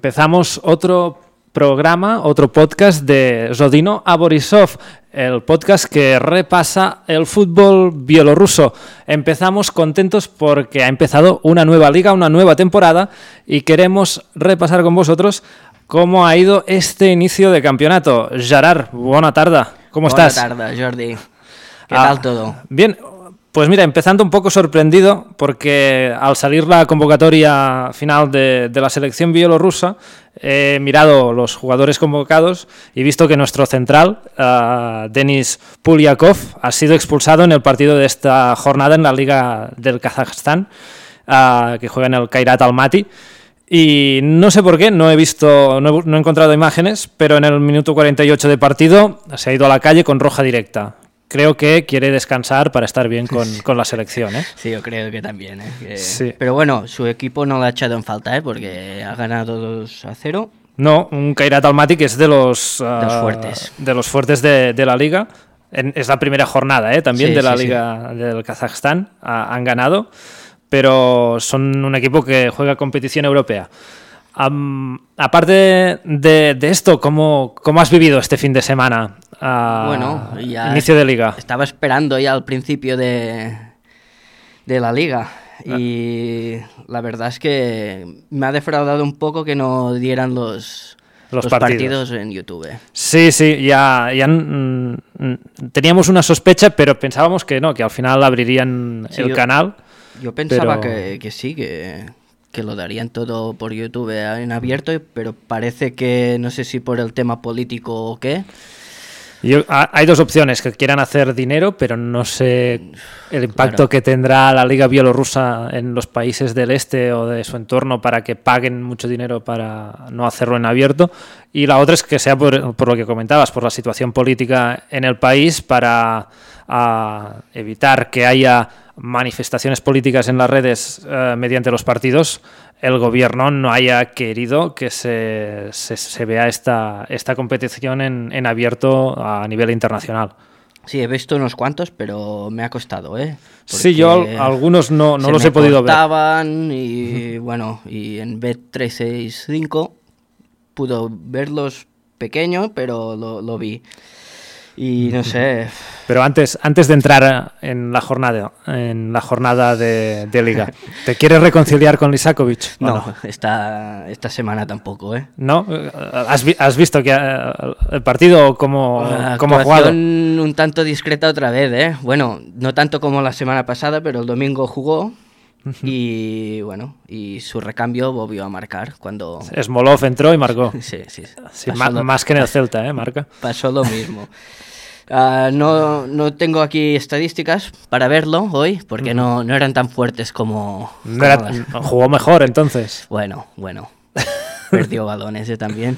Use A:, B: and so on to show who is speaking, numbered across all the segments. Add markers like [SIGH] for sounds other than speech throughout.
A: Empezamos otro programa, otro podcast de Zodino a Borisov, el podcast que repasa el fútbol bielorruso. Empezamos contentos porque ha empezado una nueva liga, una nueva temporada y queremos repasar con vosotros cómo ha ido este inicio de campeonato. Gerard, buena tarde, ¿cómo estás?
B: tarda, Jordi. Què
A: Ah,
B: tal todo?
A: Bien, pues mira, empezando un poco sorprendido porque al salir la convocatoria final de, la selección bielorrusa he mirado los jugadores convocados y visto que nuestro central, ah, Denis Pulyakov, ha sido expulsado en el partido de esta jornada en la Liga del Kazajstán, ah, que juega en el Kairat Almaty. Y no sé por qué, no he visto, no he, no he encontrado imágenes, pero en el minuto 48 de partido se ha ido a la calle con roja directa. Creo que quiere descansar para estar bien con, [LAUGHS] con la selección. ¿eh?
B: Sí, yo creo que también. ¿eh? Que-
A: Sí.
B: Pero bueno, su equipo no lo ha echado en falta, ¿eh? porque ha ganado 2 a 0.
A: No, un Kairat Almaty que es de los, ah,
B: los fuertes.
A: de los fuertes de, de la liga. En- es la primera jornada ¿eh? también
B: Sí,
A: de la
B: sí,
A: liga del Kazajstán. Han ganado, pero son un equipo que juega competición europea. Aparte de, de esto, ¿cómo, ¿cómo has vivido este fin de semana? Ah,
B: Bueno, ya
A: Inicio de liga.
B: Estaba esperando ya al principio de, de la liga. Y la verdad es que me ha defraudado un poco que no dieran los,
A: Los
B: partidos.
A: partidos.
B: en YouTube.
A: Sí, sí, ya, ya teníamos una sospecha, pero pensábamos que no, que al final abrirían
B: Sí,
A: el
B: yo-
A: canal.
B: Yo pensaba
A: Pero-
B: que, que sí, que, que lo darían todo por YouTube en abierto, pero parece que no sé si por el tema político o qué.
A: Yo- ha- hay dos opciones, que quieran hacer dinero, pero no sé el impacto
B: Claro.
A: que tendrá la liga bielorrusa en los países del este o de su entorno para que paguen mucho dinero para no hacerlo en abierto. Y la otra es que sea por, por lo que comentabas, por la situación política en el país, para evitar que haya manifestaciones políticas en las redes eh, mediante los partidos, el gobierno no haya querido que se, se- se vea esta, esta competición en, en abierto a nivel internacional.
B: Sí, he visto unos cuantos, pero me ha costado, ¿eh?
A: Sí, yo al-
B: Porque
A: algunos no, no los he podido ver.
B: cortaban y bueno, y en Bet365 pudo verlos pequeño, pero lo, lo vi. Y no sé,
A: Pero antes, antes de entrar en la jornada, en la jornada de, de liga, ¿te [LAUGHS] quieres reconciliar con Lisakovic? o
B: no, esta, esta semana tampoco, ¿eh?
A: ¿No? ¿Has, vi- has visto que el partido cómo, cómo ha jugado?
B: un tanto discreta otra vez, ¿eh? Bueno, no tanto como la semana pasada, pero el domingo jugó y bueno, y su recambio volvió a marcar cuando...
A: Smolov entró y marcó. [LAUGHS]
B: Sí, sí,
A: Sí, ma-
B: lo-
A: más que en el [LAUGHS] Celta, ¿eh? Marca.
B: pasó lo mismo. Ah, no, no tengo aquí estadísticas para verlo hoy, porque no, no eran tan fuertes como...
A: No jugó mejor entonces.
B: Bueno, bueno. [LAUGHS] Perdió balones ¿eh? también.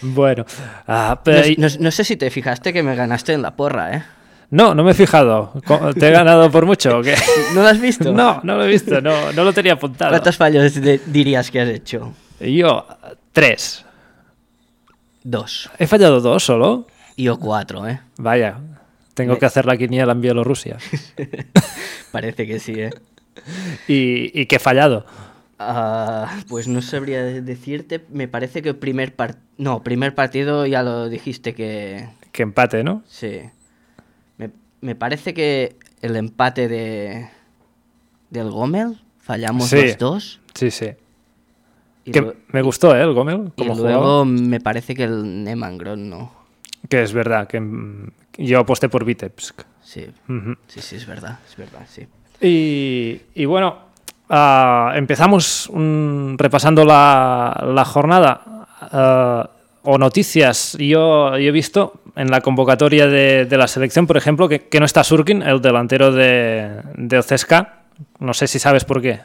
A: Bueno. ah,
B: No,
A: pe-
B: no- no sé si te fijaste que me ganaste en la porra, ¿eh?
A: no, no me he fijado. ¿Te he ganado por mucho o qué? [LAUGHS]
B: ¿No lo has visto?
A: No, no lo he visto, no, no lo tenía apuntado.
B: ¿Cuántos fallos de- dirías que has hecho?
A: Yo, tres.
B: Dos.
A: ¿He fallado dos solo?
B: Y yo cuatro, ¿eh?
A: Vaya, tengo que hacer la quiniela en Bielorrusia. [LAUGHS]
B: Parece que sí, ¿eh?
A: ¿Y, y qué he fallado?
B: Ah, pues no sabría decirte. Me parece que el primer par- No, primer partido ya lo dijiste que...
A: Que empate, ¿no?
B: Sí. Me, me parece que el empate de... Del Gómez fallamos
A: Sí.
B: los dos.
A: Sí, sí.
B: Y,
A: Que me gustó, ¿eh? El Gómez,
B: y
A: como
B: luego
A: jugaba.
B: me parece que el Nemangron no.
A: Que es verdad, que mm, yo aposté por Vitebsk.
B: Sí, sí, sí, es verdad, es verdad, sí.
A: Y, y bueno, ah, empezamos repasando la, la jornada ah, o noticias. Yo, yo he visto en la convocatoria de, de la selección, por ejemplo, que, que no está Surkin, el delantero de, del CSKA. No sé si sabes por qué.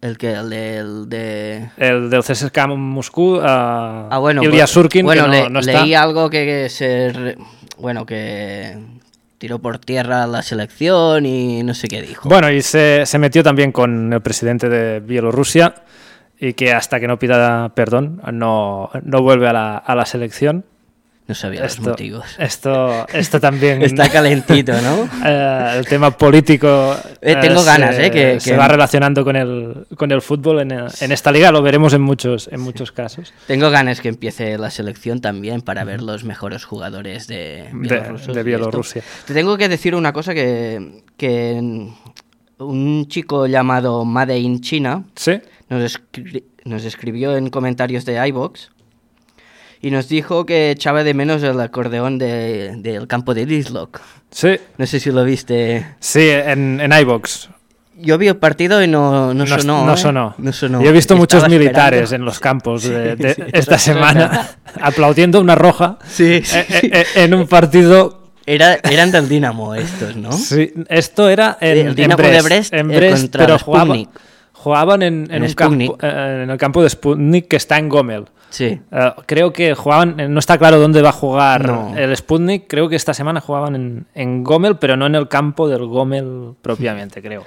B: El que, el de... el de-
A: El del CSKA Moscú, ah,
B: Ah, bueno,
A: Ilya
B: pues-
A: Surkin,
B: bueno,
A: que no,
B: le-
A: no está.
B: leí algo que, que se... re- Bueno, que tiró por tierra la selección y no sé qué dijo.
A: Bueno, y se, se metió también con el presidente de Bielorrusia y que hasta que no pida perdón no, no vuelve a la, a la selección.
B: No sabía los motivos.
A: esto, esto también. [LAUGHS]
B: Está calentito, ¿no? [LAUGHS]
A: Eh, el tema político
B: Eh, tengo
A: se-
B: ganas, eh, que-
A: se
B: que-
A: va relacionando con el, con el fútbol en, en esta liga, lo veremos en muchos, en muchos casos.
B: Tengo ganas que empiece la selección también para ver los mejores jugadores de
A: de. Bielorrusia.
B: Te tengo que decir una cosa que, que un chico llamado Made in China
A: ¿Sí?
B: nos, escri- nos escribió en comentarios de iBox y nos dijo que echaba de menos el acordeón de- del campo de Dislock.
A: Sí,
B: No sé si lo viste.
A: sí, en, en iBox.
B: Yo vi el partido y no, no,
A: No,
B: sonó.
A: no
B: ¿eh?
A: sonó.
B: No sonó.
A: Yo he visto muchos militares
B: esperando.
A: en los campos de,
B: Sí,
A: de
B: sí,
A: esta semana [LAUGHS] aplaudiendo una roja
B: Sí,
A: eh, eh, en un partido.
B: Era, eran del Dinamo estos, ¿no?
A: Sí, esto era en,
B: El
A: en
B: Dinamo
A: Brest,
B: de Brest,
A: en Brest,
B: contra
A: pero jugaba-. Jugaban en, en
B: En
A: un
B: Sputnik.
A: campo, eh, en el campo de Sputnik que está en Gomel.
B: Sí.
A: Eh, creo que jugaban, eh, no está claro dónde va a jugar
B: No.
A: el Sputnik, creo que esta semana jugaban en, en Gomel, pero no en el campo del Gomel propiamente, creo.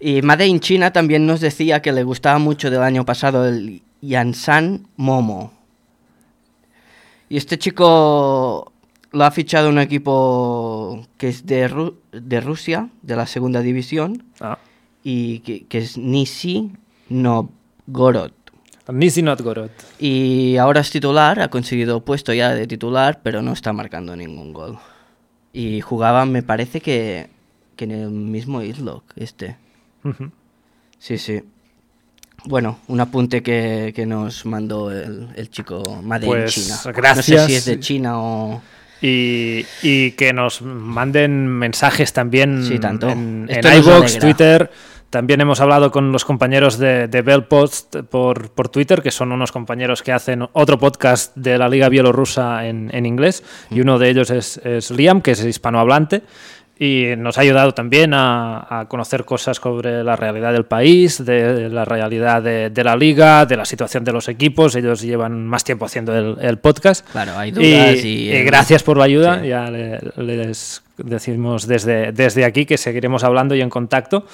B: Y Made in China también nos decía que le gustaba mucho del año pasado el Yansan Momo. Y este chico lo ha fichado un equipo que es de, Ru- de Rusia, de la segunda división,
A: Ah.
B: Y que, que es Nisi Novgorod.
A: Nizhny Novgorod.
B: Y ahora es titular, ha conseguido puesto ya de titular, pero no está marcando ningún gol. Y jugaba, me parece que, que en el mismo Islock, este. Sí, sí. Bueno, un apunte que, que nos mandó el, el chico Made
A: Pues,
B: China. No
A: gracias.
B: sé si es de China o...
A: Y, y que nos manden mensajes también
B: Sí, tanto.
A: en, en iVoox. Twitter. También hemos hablado con los compañeros de, de Bell Post por, por Twitter, que son unos compañeros que hacen otro podcast de la Liga Bielorrusa en, en inglés. Y uno de ellos es, es Liam, que es hispanohablante. Y nos ha ayudado también a, a conocer cosas sobre la realidad del país, de la realidad de, de la liga, de la situación de los equipos. Ellos llevan más tiempo haciendo el, el podcast.
B: Claro, hay dudas y...
A: y gracias por la ayuda.
B: Sí.
A: Ya le- les decimos desde, desde aquí que seguiremos hablando y en contacto.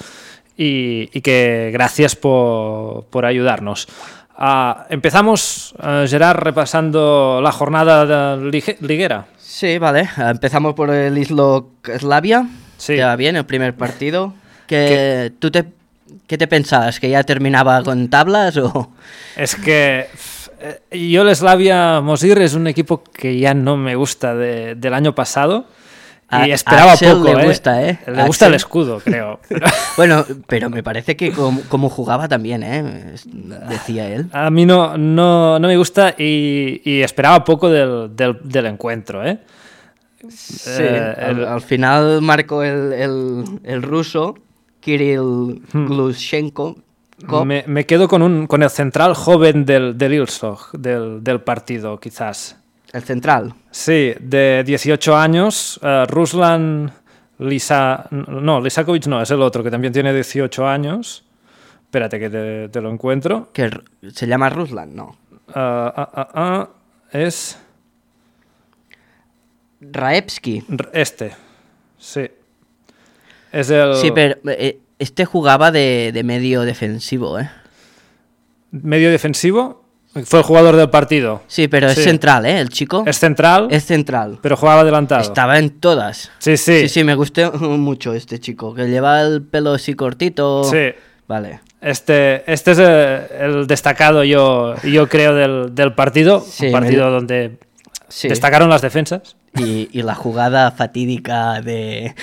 A: Y, y que gracias por, por ayudarnos. Ah, empezamos, eh, Gerard, repasando la jornada de lige- liguera.
B: Sí, vale. Empezamos por el Islock Slavia.
A: Sí.
B: Ya bien, el primer partido. Que, ¿Tú te, qué te pensabas? ¿Que ya terminaba con tablas o...?
A: Es que eh, yo el Slavia Mosir es un equipo que ya no me gusta de- del año pasado.
B: A-
A: Y esperaba
B: Axel
A: poco.
B: le
A: ¿eh?
B: gusta, ¿eh?
A: Le gusta el
B: Axel.
A: escudo, creo. [LAUGHS]
B: Bueno, pero me parece que como, como jugaba también, ¿eh? Decía él.
A: A mí no, no, no me gusta y, y esperaba poco del, del- del encuentro, ¿eh?
B: Sí,
A: Eh,
B: al,
A: el-
B: al final marcó el, el- el ruso Kirill
A: Hmm.
B: Glushenko. Kop.
A: Me, me quedo con, un, con el central joven del, del Ilsog, del, del partido, quizás.
B: El central.
A: Sí, de 18 años, eh, Ruslan Lisa... No, Lisakovic no, es el otro, que también tiene 18 años. Espérate que te, te lo encuentro.
B: Que se llama Ruslan, no.
A: Ah, ah, es
B: Raevski.
A: este. Sí. Es el
B: Sí, pero eh, este jugaba de, de medio defensivo, ¿eh?
A: medio defensivo. Fue el jugador del partido.
B: Sí, pero
A: Sí.
B: es central, ¿eh? El chico.
A: Es central,
B: Es central.
A: pero jugaba adelantado.
B: Estaba en todas.
A: Sí, sí.
B: Sí, sí, me gustó [LAUGHS] mucho este chico. Que lleva el pelo así cortito.
A: Sí.
B: Vale.
A: Este, este es el destacado, yo, yo creo, del, del partido.
B: Sí,
A: un partido
B: me-
A: donde
B: Sí.
A: destacaron las defensas.
B: Y, y la jugada fatídica de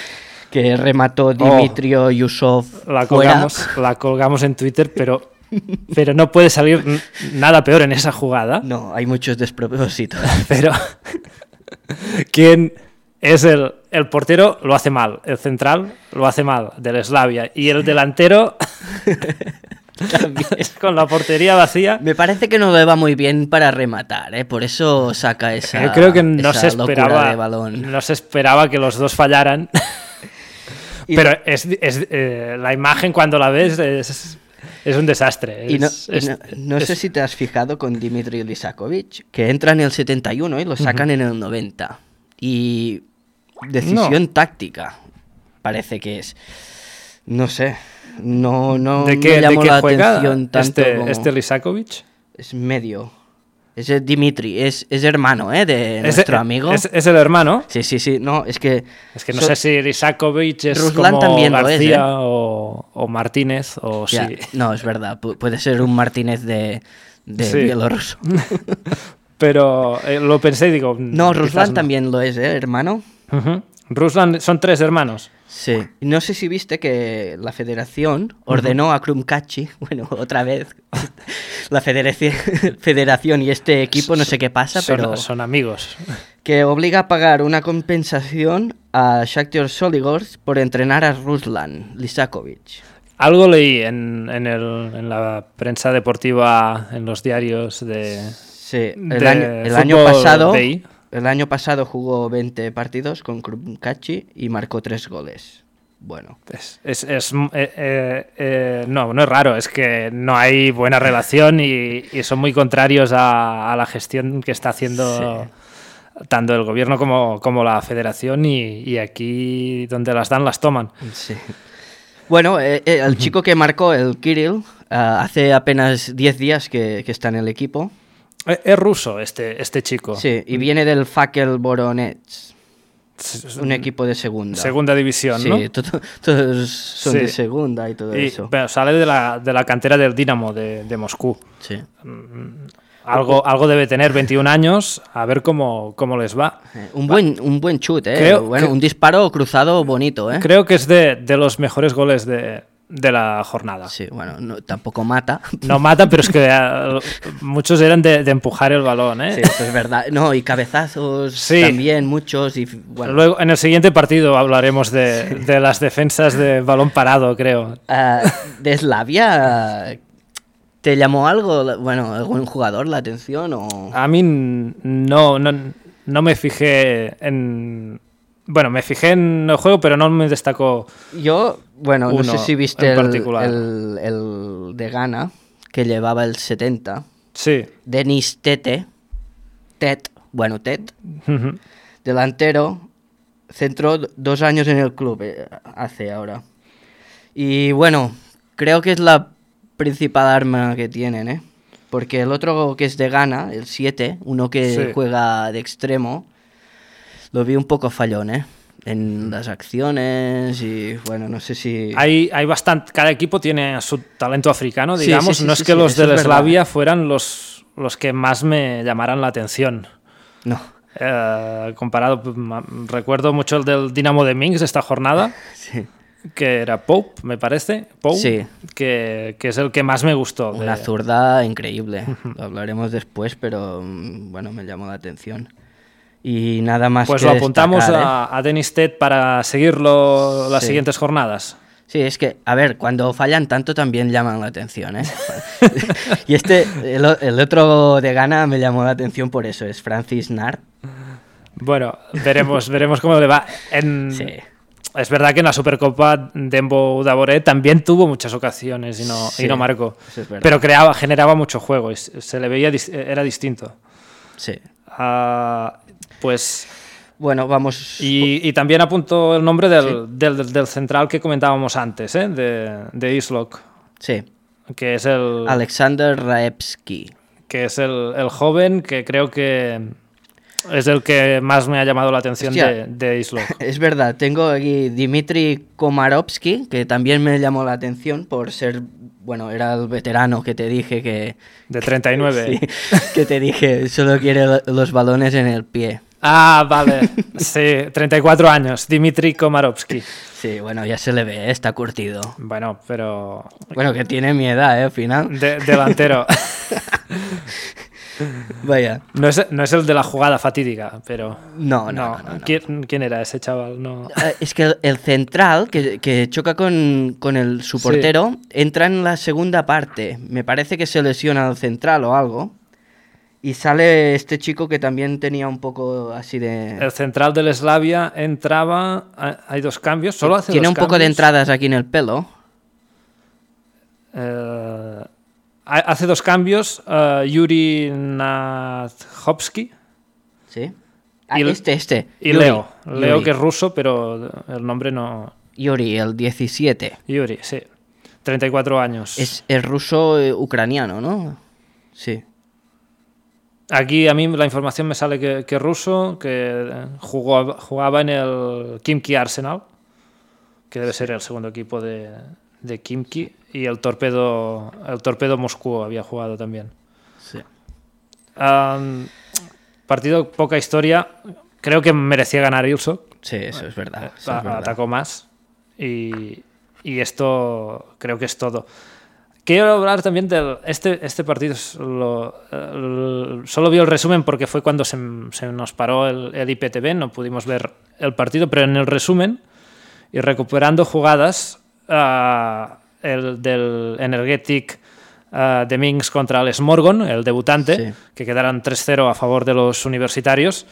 B: que remató Dimitrio Yusov
A: Oh. La
B: fuera.
A: colgamos, la colgamos en Twitter, pero, [LAUGHS] pero no puede salir nada peor en esa jugada.
B: No, hay muchos despropósitos. [LAUGHS]
A: Pero quien es el, el portero lo hace mal, el central lo hace mal, del Slavia. Y el delantero, [LAUGHS] con la portería vacía,
B: Me parece que no le va muy bien para rematar, ¿eh? Por eso saca esa
A: yo creo que no se esperaba,
B: de balón.
A: no se esperaba que los dos fallaran. Pero es, es, eh, la imagen cuando la ves es, es un desastre.
B: Y no,
A: Es-
B: y
A: es-
B: no- sé
A: es-
B: si te has fijado con Dimitri Lisakovic, que entra en el 71 y lo sacan en el 90. Y decisión táctica, parece que es. No sé, no, no
A: ¿De
B: me
A: qué
B: la
A: juega
B: atención tanto
A: este,
B: como-
A: este Lisakovic?
B: Es medio. Es Dimitri, es, es hermano, ¿eh? De
A: Es-
B: nuestro amigo.
A: Es, es el hermano.
B: Sí, sí, sí. No, es que.
A: Es que no
B: so-
A: sé si Risakovic es
B: Ruslan
A: como
B: también es,
A: García
B: ¿eh?
A: o, o Martínez o
B: ya,
A: sí.
B: No, es verdad. pu- puede ser un Martínez de, de
A: Sí.
B: bielorruso. [LAUGHS]
A: Pero eh, lo pensé y digo...
B: No,
A: quizás
B: Ruslan
A: no.
B: también lo es, ¿eh? Hermano.
A: Ujú. Ruslan son tres hermanos.
B: Sí. No sé si viste que la federación ordenó a Krumkachi, [LAUGHS] bueno, otra vez, [LAUGHS] la federación, [LAUGHS] federación y este equipo, no sé qué pasa,
A: son,
B: pero
A: son amigos.
B: que obliga a pagar una compensación a Shakhtar Soligorsk por entrenar a Ruslan Lisakovic.
A: Algo leí en, en, el- en la prensa deportiva, en los diarios de...
B: Sí, el,
A: de
B: año, el año pasado. El año pasado jugó 20 partidos con Krumkachi y marcó 3 goles. Bueno,
A: Es, es- es, eh, eh, eh, no, no es raro, es que no hay buena relación y, y son muy contrarios a, a la gestión que está haciendo tanto el gobierno como, como la federación y, y aquí donde las dan las toman.
B: Sí. Bueno, el chico que marcó, el Kirill, hace apenas 10 días que, que está en el equipo.
A: Eh, Es ruso este, este chico.
B: Sí, y viene del Fakel Voronezh,
A: Es- es
B: un equipo de segunda.
A: Segunda división,
B: Sí,
A: ¿no?
B: to- todos son
A: Sí.
B: de segunda y todo
A: Y,
B: eso.
A: pero sale de la, de la cantera del Dinamo de, de Moscú.
B: Sí.
A: Algo, algo debe tener, 21 años, a ver cómo, cómo les va.
B: Eh, Un buen, un buen chute, ¿eh?
A: Creo
B: bueno,
A: que-
B: un disparo cruzado bonito, ¿eh?
A: Creo que es de, de los mejores goles de, de la jornada.
B: Sí, bueno, no- tampoco mata. [LAUGHS]
A: No mata, pero es que eh, muchos eran de, de empujar el balón. ¿eh?
B: Sí, eso es verdad. No, y cabezazos
A: Sí.
B: también, muchos. Y bueno,
A: Luego, en el siguiente partido hablaremos de, de las defensas de balón parado, creo.
B: Ah, de Eslavia, ¿te llamó algo, bueno, algún jugador la atención o...?
A: A mí no, no, no me fijé en... Bueno, me fijé en el juego, pero no me destacó...
B: Yo, bueno, no sé si viste el,
A: particular.
B: el- el de Ghana, que llevaba el 70.
A: Sí.
B: Denis Tete, Tet, bueno, Tet, delantero, centró dos años en el club, eh, hace ahora. Y bueno, creo que es la principal arma que tienen, ¿eh? Porque el otro que es de Ghana, el 7, uno que
A: Sí.
B: juega de extremo, lo vi un poco fallón, ¿eh? En las acciones y bueno, no sé si...
A: Hay, hay bastante... Cada equipo tiene su talento africano, digamos.
B: sí, sí,
A: no es que los de la. Eslavia fueran los, los que más me llamaran la atención.
B: No,
A: Eh, comparado, recuerdo mucho el del Dinamo de Minsk esta jornada,
B: sí.
A: que era Pope, me parece, Pope,
B: Sí.
A: que, que es el que más me gustó. de-
B: Una zurda increíble. Lo hablaremos después, pero mm, bueno, me llamó la atención. Y nada más
A: Pues
B: que
A: lo apuntamos
B: destacar, ¿eh?
A: a, a Denis Ted para seguirlo las
B: Sí.
A: siguientes jornadas.
B: Sí, es que, a ver, cuando fallan tanto también llaman la atención, ¿eh? [LAUGHS] y este, el, otro de Ghana me llamó la atención por eso, es Francis Nart.
A: Bueno, veremos, veremos cómo le va. En,
B: Sí.
A: Es verdad que en la Supercopa Dembo Davore también tuvo muchas ocasiones y no,
B: Sí,
A: y no marcó.
B: es.
A: Pero creaba, generaba mucho juego y se le veía, era distinto.
B: Sí.
A: Ah, pues
B: Bueno, vamos...
A: Y, y también apunto el nombre del, del- del- del central que comentábamos antes, ¿eh? de, de Islok,
B: Sí,
A: que es el,
B: Alexander Raevski.
A: que es el, el joven que creo que es el que más me ha llamado la atención
B: Hostia.
A: de, de. [LAUGHS]
B: Es verdad, tengo aquí Dimitri Komarovsky, que también me llamó la atención por ser, bueno, era el veterano que te dije que,
A: De 39. [LAUGHS]
B: sí, que te dije, solo quiere lo- los balones en el pie.
A: Ah, vale. Sí, 34 años. Dimitri Komarovsky.
B: Sí, bueno, ya se le ve, está curtido.
A: Bueno, pero
B: Bueno, que tiene mi edad, ¿eh? Al final.
A: de- delantero. [LAUGHS]
B: Vaya.
A: No es, no es el de la jugada fatídica, pero...
B: No, no, no, no, no.
A: ¿Quién, quién era ese chaval? No.
B: Eh, Es que el, el central, que, que choca con, con el, su
A: Sí.
B: portero, entra en la segunda parte. Me parece que se lesiona el central o algo. Y sale este chico que también tenía un poco así de...
A: El central del Slavia entraba. ha- Hay dos cambios. Solo hace
B: Tiene
A: dos
B: un poco de entradas aquí en el pelo.
A: Eh, hace dos cambios. eh, Yuri Nadhovsky
B: ¿Sí? Ah,
A: Y
B: este, este.
A: y
B: Yuri.
A: Leo. Leo,
B: Yuri.
A: que es ruso, pero el nombre no.
B: Yuri, el 17.
A: Yuri, sí. 34 años.
B: Es, es ruso eh, ucraniano, ¿no? Sí.
A: Aquí a mí la información me sale que, que ruso, que jugó, jugaba en el Kimki Arsenal, que debe ser el segundo equipo de, de Kimki, y el Torpedo, el Torpedo Moscú había jugado también.
B: Sí.
A: Um, partido poca historia. Creo que merecía ganar Ilso.
B: Sí, eso es verdad. eso
A: A-
B: es verdad.
A: Atacó más. Y, y esto creo que es todo. Quiero hablar también del. Este, este partido lo- el- solo vi el resumen porque fue cuando se, se nos paró el, el IPTV, no pudimos ver el partido, pero en el resumen y recuperando jugadas el del Energetic ah, de Minsk contra el Smorgon, el debutante,
B: Sí.
A: que quedaron 3-0 a favor de los universitarios.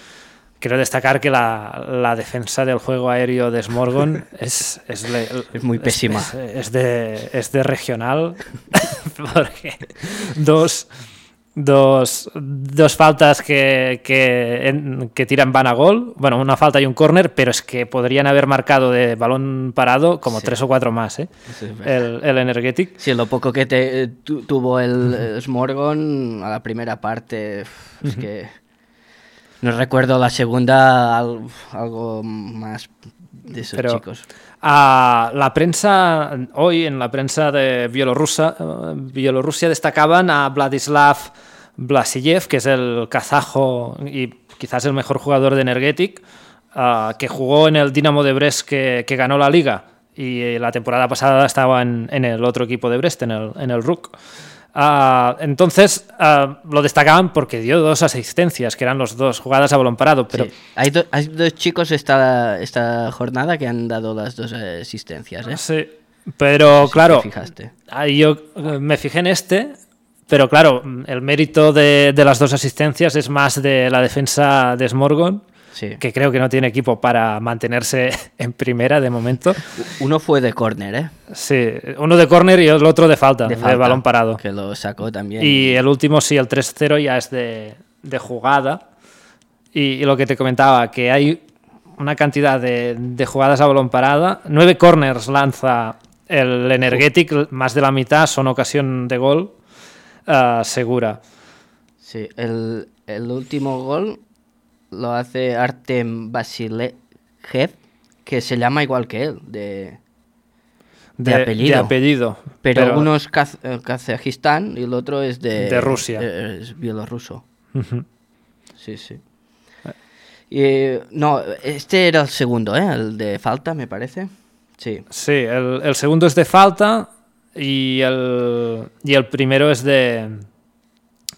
A: Quiero destacar que la, la defensa del juego aéreo de Smorgon [LAUGHS] es, es, le-
B: Es muy pésima.
A: Es, es de, es de regional, [LAUGHS] porque dos, dos, dos faltas que, que, que tiran van a gol, bueno, una falta y un córner, pero es que podrían haber marcado de balón parado como
B: Sí.
A: tres o cuatro más, ¿eh?
B: Verdad.
A: el, el Energetic.
B: Sí, lo poco que te, tu- tuvo el, el Smorgon a la primera parte, es que no recuerdo la segunda al- algo más de esos
A: Pero-
B: chicos.
A: A la prensa, hoy en la prensa de Bielorrusia, eh, Bielorrusia destacaban a Vladislav Vlasiyev, que es el kazajo y quizás el mejor jugador de Energetic, ah, que jugó en el Dinamo de Brest que, que ganó la liga y la temporada pasada estaba en, en el otro equipo de Brest, en el, en el RUC. Ah, entonces ah, lo destacaban porque dio dos asistencias, que eran los dos jugadas a balón parado, pero
B: Sí. Hay, do- hay dos chicos esta, esta jornada que han dado las dos asistencias, ¿eh?
A: sí, pero
B: Si te
A: claro,
B: fijaste.
A: Ahí yo eh, me fijé en este, pero claro, el mérito de, de las dos asistencias es más de la defensa de Smorgon,
B: Sí.
A: que creo que no tiene equipo para mantenerse [LAUGHS] en primera de momento.
B: Uno fue de córner, ¿eh?
A: Sí, uno de córner y el otro de falta, de,
B: falta,
A: balón parado.
B: Que lo sacó también.
A: Y el último, sí, el 3-0 ya es de, de jugada. Y, y lo que te comentaba, que hay una cantidad de, de jugadas a balón parada. Nueve corners lanza el Energetic, más de la mitad son ocasión de gol ah, segura.
B: Sí, el, el último gol lo hace Artem Basilev, que se llama igual que él, de, De apellido.
A: de apellido.
B: pero, uno es Kaz- eh, Kazajistán y el otro es de,
A: De Rusia.
B: eh, es bielorruso. Sí, sí. Y, no, este era el segundo, ¿eh? El de falta, me parece. Sí.
A: Sí, el, el segundo es de falta y el, y el primero es de,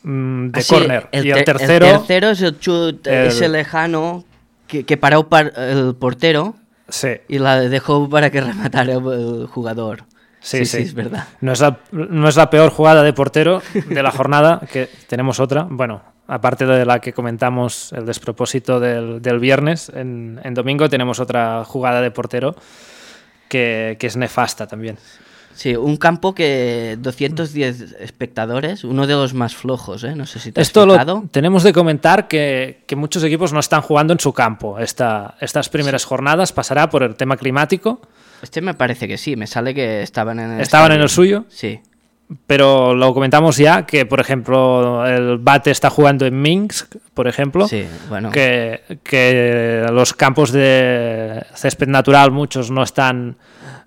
A: mm, de
B: Ah, sí,
A: córner. y el
B: te-
A: tercero,
B: tercero es el chut,
A: el-
B: ese lejano que, que paró par- el portero
A: sí,
B: y la dejó para que rematara el jugador.
A: Sí,
B: Sí,
A: sí.
B: sí, es verdad.
A: No es, la, no es la peor jugada de portero de la jornada, que tenemos otra. Bueno, aparte de la que comentamos, el despropósito del, del viernes, en, en domingo tenemos otra jugada de portero que, que es nefasta también.
B: Sí, un campo que 210 espectadores, uno de los más flojos, ¿eh? No sé si te has
A: Esto lo
B: fijado.
A: tenemos de comentar que, que muchos equipos no están jugando en su campo. Esta, estas primeras jornadas pasará por el tema climático.
B: Este me parece que sí, me sale que estaban en el
A: Estaban en el suyo.
B: Sí,
A: Pero lo comentamos ya que, por ejemplo, el Bate está jugando en Minsk, por ejemplo.
B: sí, bueno.
A: que, que los campos de césped natural muchos no están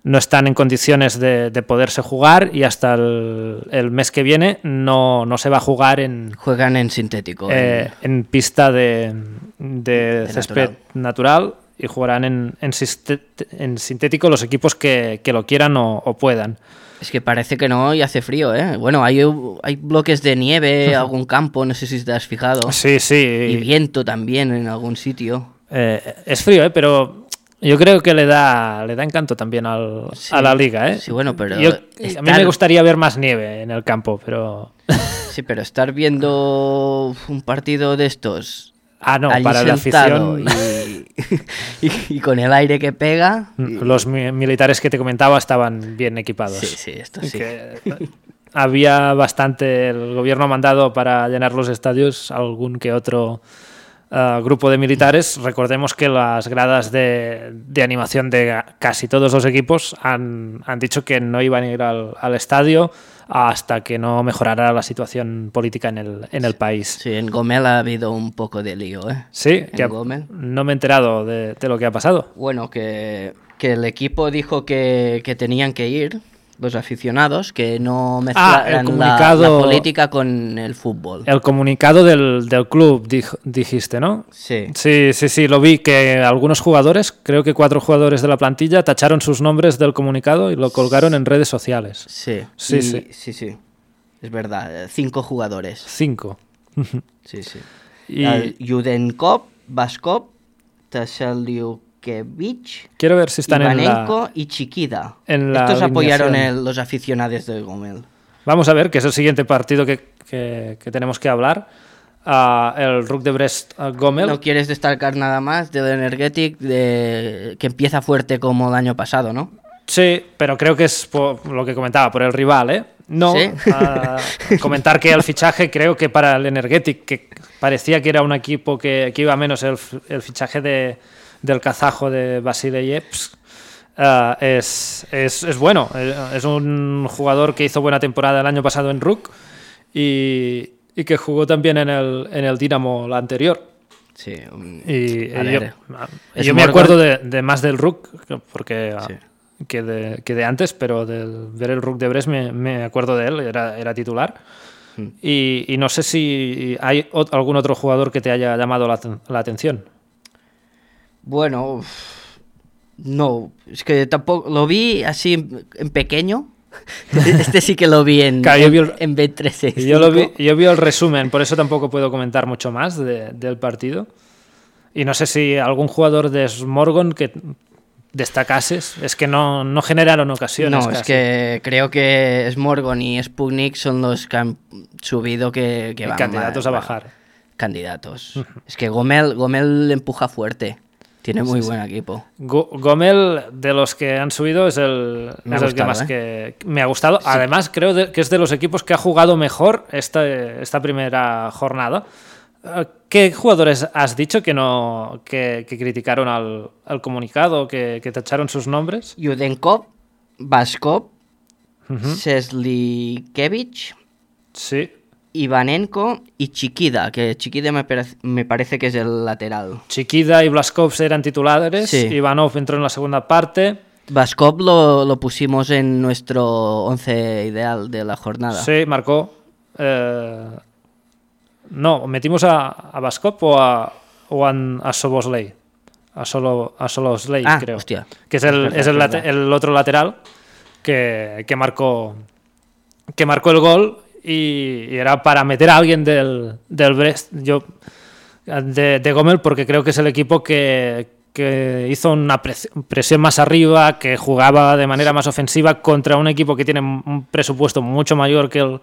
A: no están en condiciones de, de poderse jugar y hasta el, el mes que viene no, no se va a jugar en,
B: Juegan en sintético.
A: eh,
B: en-
A: en pista de, de
B: De
A: césped natural. y jugarán en, sintético los equipos que, que lo quieran o, o puedan.
B: Es que parece que no y hace frío, ¿eh? Bueno, hay, hay bloques de nieve, [LAUGHS] algún campo, no sé si te has fijado.
A: Sí, sí.
B: Y viento también en algún sitio.
A: Eh, es frío, ¿eh? pero yo creo que le da, le da encanto también al-
B: Sí,
A: a la liga. ¿eh?
B: sí, bueno, pero
A: Yo- a mí me gustaría ver más nieve en el campo, pero... [LAUGHS]
B: Sí, pero estar viendo un partido de estos
A: Ah, no, para la afición...
B: y, [LAUGHS] y- y con el aire que pega. y-
A: Los mi- militares que te comentaba estaban bien equipados.
B: Sí, sí, esto sí.
A: Que [LAUGHS] había bastante... El gobierno ha mandado para llenar los estadios algún que otro eh, grupo de militares, recordemos que las gradas de, de animación de casi todos los equipos han, han dicho que no iban a ir al, al estadio hasta que no mejorara la situación política en el, en el país.
B: Sí, en Gomel ha habido un poco de lío, ¿eh?
A: Sí,
B: En
A: que
B: Gomel.
A: no me he enterado de, de lo que ha pasado.
B: Bueno, que, que el equipo dijo que, que tenían que ir, los aficionados, que no mezclaran la-
A: Ah, comunicado-
B: la, política con el fútbol.
A: El comunicado del, del club, dij- dijiste, ¿no?
B: Sí.
A: Sí, sí, sí, lo vi que algunos jugadores, creo que cuatro jugadores de la plantilla, tacharon sus nombres del comunicado y lo colgaron en redes sociales.
B: Sí,
A: Sí,
B: y-
A: sí.
B: sí, sí. Es verdad, eh, cinco jugadores.
A: Cinco.
B: Sí, sí. [LAUGHS]
A: Y
B: Judenkov, Vaskov,
A: Quiero ver si están en la...
B: y Chiquida.
A: en la
B: Estos apoyaron el- los aficionados de Gomel.
A: Vamos a ver, que es el siguiente partido que, que- que tenemos que hablar. Ah, el Rook de Brest ah, Gomel.
B: ¿No quieres destacar nada más del Energetic de... que empieza fuerte como el año pasado, no?
A: Sí, pero creo que es por lo que comentaba, por el rival, ¿eh? No,
B: Sí.
A: ah, [LAUGHS] comentar que el fichaje creo que para el Energetic, que parecía que era un equipo que, que iba menos el, el fichaje de, del kazajo de Vasile Jeps, ah, es, es, es bueno. Eh, Es un jugador que hizo buena temporada el año pasado en Rook y, y que jugó también en el, en el Dinamo la anterior.
B: Sí. un-
A: Y
B: A
A: yo, ah, yo me acuerdo de, de más del Rook, porque ah,
B: Sí.
A: que, de, que de antes, pero del ver el Rook de Brest me, me acuerdo de él, era, era titular.
B: Hmm.
A: Y, y no sé si hay algún otro jugador que te haya llamado la, la atención.
B: Bueno, uf, no, es que tampoco lo vi así en, en pequeño. [LAUGHS] Este sí que lo vi en,
A: Claro, yo vi el-
B: en B365.
A: Y Yo, lo vi, yo vi el resumen, por eso tampoco puedo comentar mucho más de- del partido. Y no sé si algún jugador de Smorgon que destacases, es que no, no generaron ocasiones.
B: No, es
A: casi.
B: que creo que Smorgon y Sputnik son los que han subido que, que van
A: candidatos
B: mal,
A: a
B: bueno,
A: bajar.
B: Candidatos. es que Gomel, Gomel empuja fuerte. Tiene muy buen equipo.
A: Go- Gomel, de los que han subido, es el,
B: Me
A: es el que más
B: ¿eh?
A: que me ha gustado. Además, creo de- que es de los equipos que ha jugado mejor esta, esta primera jornada. Eh, ¿Qué jugadores has dicho que no que, que criticaron al, al comunicado, que, que tacharon sus nombres?
B: Yudenkov, Vaskov, Seslikevich,
A: Sí.
B: Ivanenko y Chiquida, que Chiquida me, parece- me parece que es el lateral.
A: Chiquida y Blaskovs eran titulares.
B: Sí.
A: Ivanov entró en la segunda parte.
B: Vaskov lo, lo pusimos en nuestro once ideal de la jornada.
A: Sí, marcó. Eh, no, ¿metimos a, a Baskop o a, o a, a Sobosley? A, solo, a Solosley,
B: Ah,
A: creo.
B: hostia.
A: Que es el,
B: Es
A: el, el otro lateral que, que marcó que marcó el gol y, y era para meter a alguien del, del Brest. Yo, de, de Gomel porque creo que es el equipo que, que hizo una pres- presión más arriba, que jugaba de manera más ofensiva contra un equipo que tiene un presupuesto mucho mayor que el,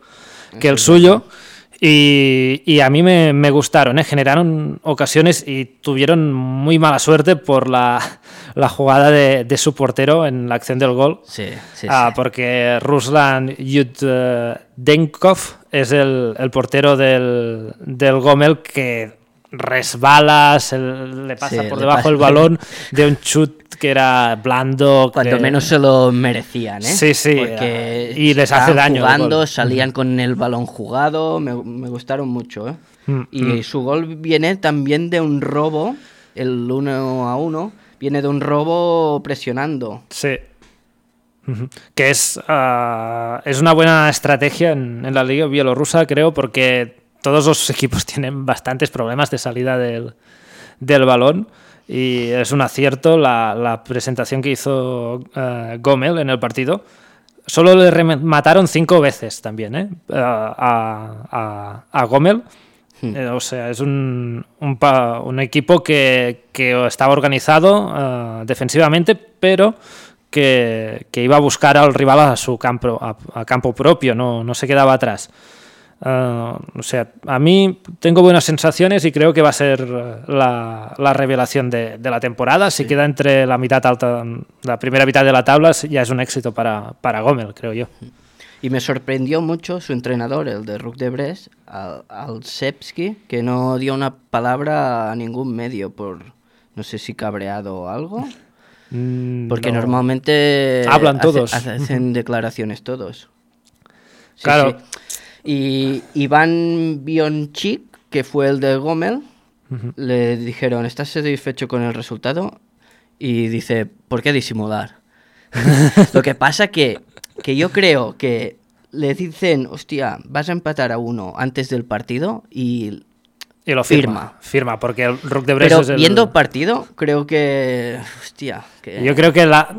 A: que el suyo. Y, y a mí me, me gustaron, ¿eh? generaron ocasiones y tuvieron muy mala suerte por la, la jugada de, de su portero en la acción del gol.
B: Sí, sí,
A: Ah,
B: sí.
A: Porque Ruslan Yuddenkov es el, el portero del, del Gomel que resbala, se le pasa
B: Sí,
A: por debajo
B: pasa.
A: el balón de un chut que era blando.
B: Cuando
A: que-
B: menos se lo merecían, ¿eh?
A: Sí, sí,
B: Porque
A: y les hace daño
B: jugando, salían con el balón jugado, me, me gustaron mucho, ¿eh?
A: Mm,
B: Y su gol viene también de un robo, el uno a uno, viene de un robo presionando.
A: Sí. Que es, ah, es una buena estrategia en, la liga bielorrusa, creo, porque todos los [LAUGHS] equipos tienen bastantes problemas de salida del, del balón. Y es un acierto la, presentación que hizo eh, Gomel en el partido. Solo le remataron cinco veces también ¿eh? a, a, a Gomel. Eh, o sea, es un, un, un equipo que, que estaba organizado eh, defensivamente, pero que, que iba a buscar al rival a su campo, a, a campo propio, no, no se quedaba atrás. Eh, o sea, a mí tengo buenas sensaciones y creo que va a ser la, la revelación de, de la temporada. Si queda entre la mitad alta, la primera mitad de la tabla, ya es un éxito para, para Gomel, creo yo.
B: Y me sorprendió mucho su entrenador, el de Rook de Brest, Al Alsepski, que no dio una palabra a ningún medio por, no sé si cabreado o algo.
A: Mm,
B: Porque
A: no.
B: normalmente
A: Hablan
B: hace-
A: todos.
B: hace- hacen [LAUGHS] declaraciones todos. Sí,
A: Claro.
B: sí. Y Iván Bionchik, que fue el de Gomel, le dijeron, ¿estás satisfecho con el resultado? Y dice, ¿por qué disimular? [LAUGHS] Lo que pasa que, que yo creo que le dicen, hostia, vas a empatar a uno antes del partido y...
A: Y lo firma.
B: Firma.
A: Firma, porque el Rook de
B: Pero
A: es el...
B: viendo partido, creo que... Hostia, que...
A: Yo creo que la...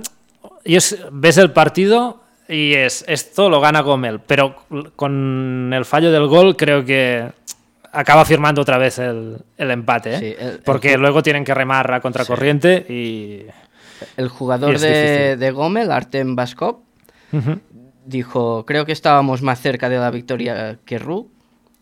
A: ves el partido y es esto lo gana Gomel, pero con el fallo del gol creo que acaba firmando otra vez el, el empate, ¿eh?
B: Sí, el- el
A: porque
B: ju-
A: luego tienen que remar a contracorriente y...
B: El
A: Y
B: jugador
A: es
B: de, de Gomel, Artem Baskov, Dijo, creo que estábamos más cerca de la victoria que Ru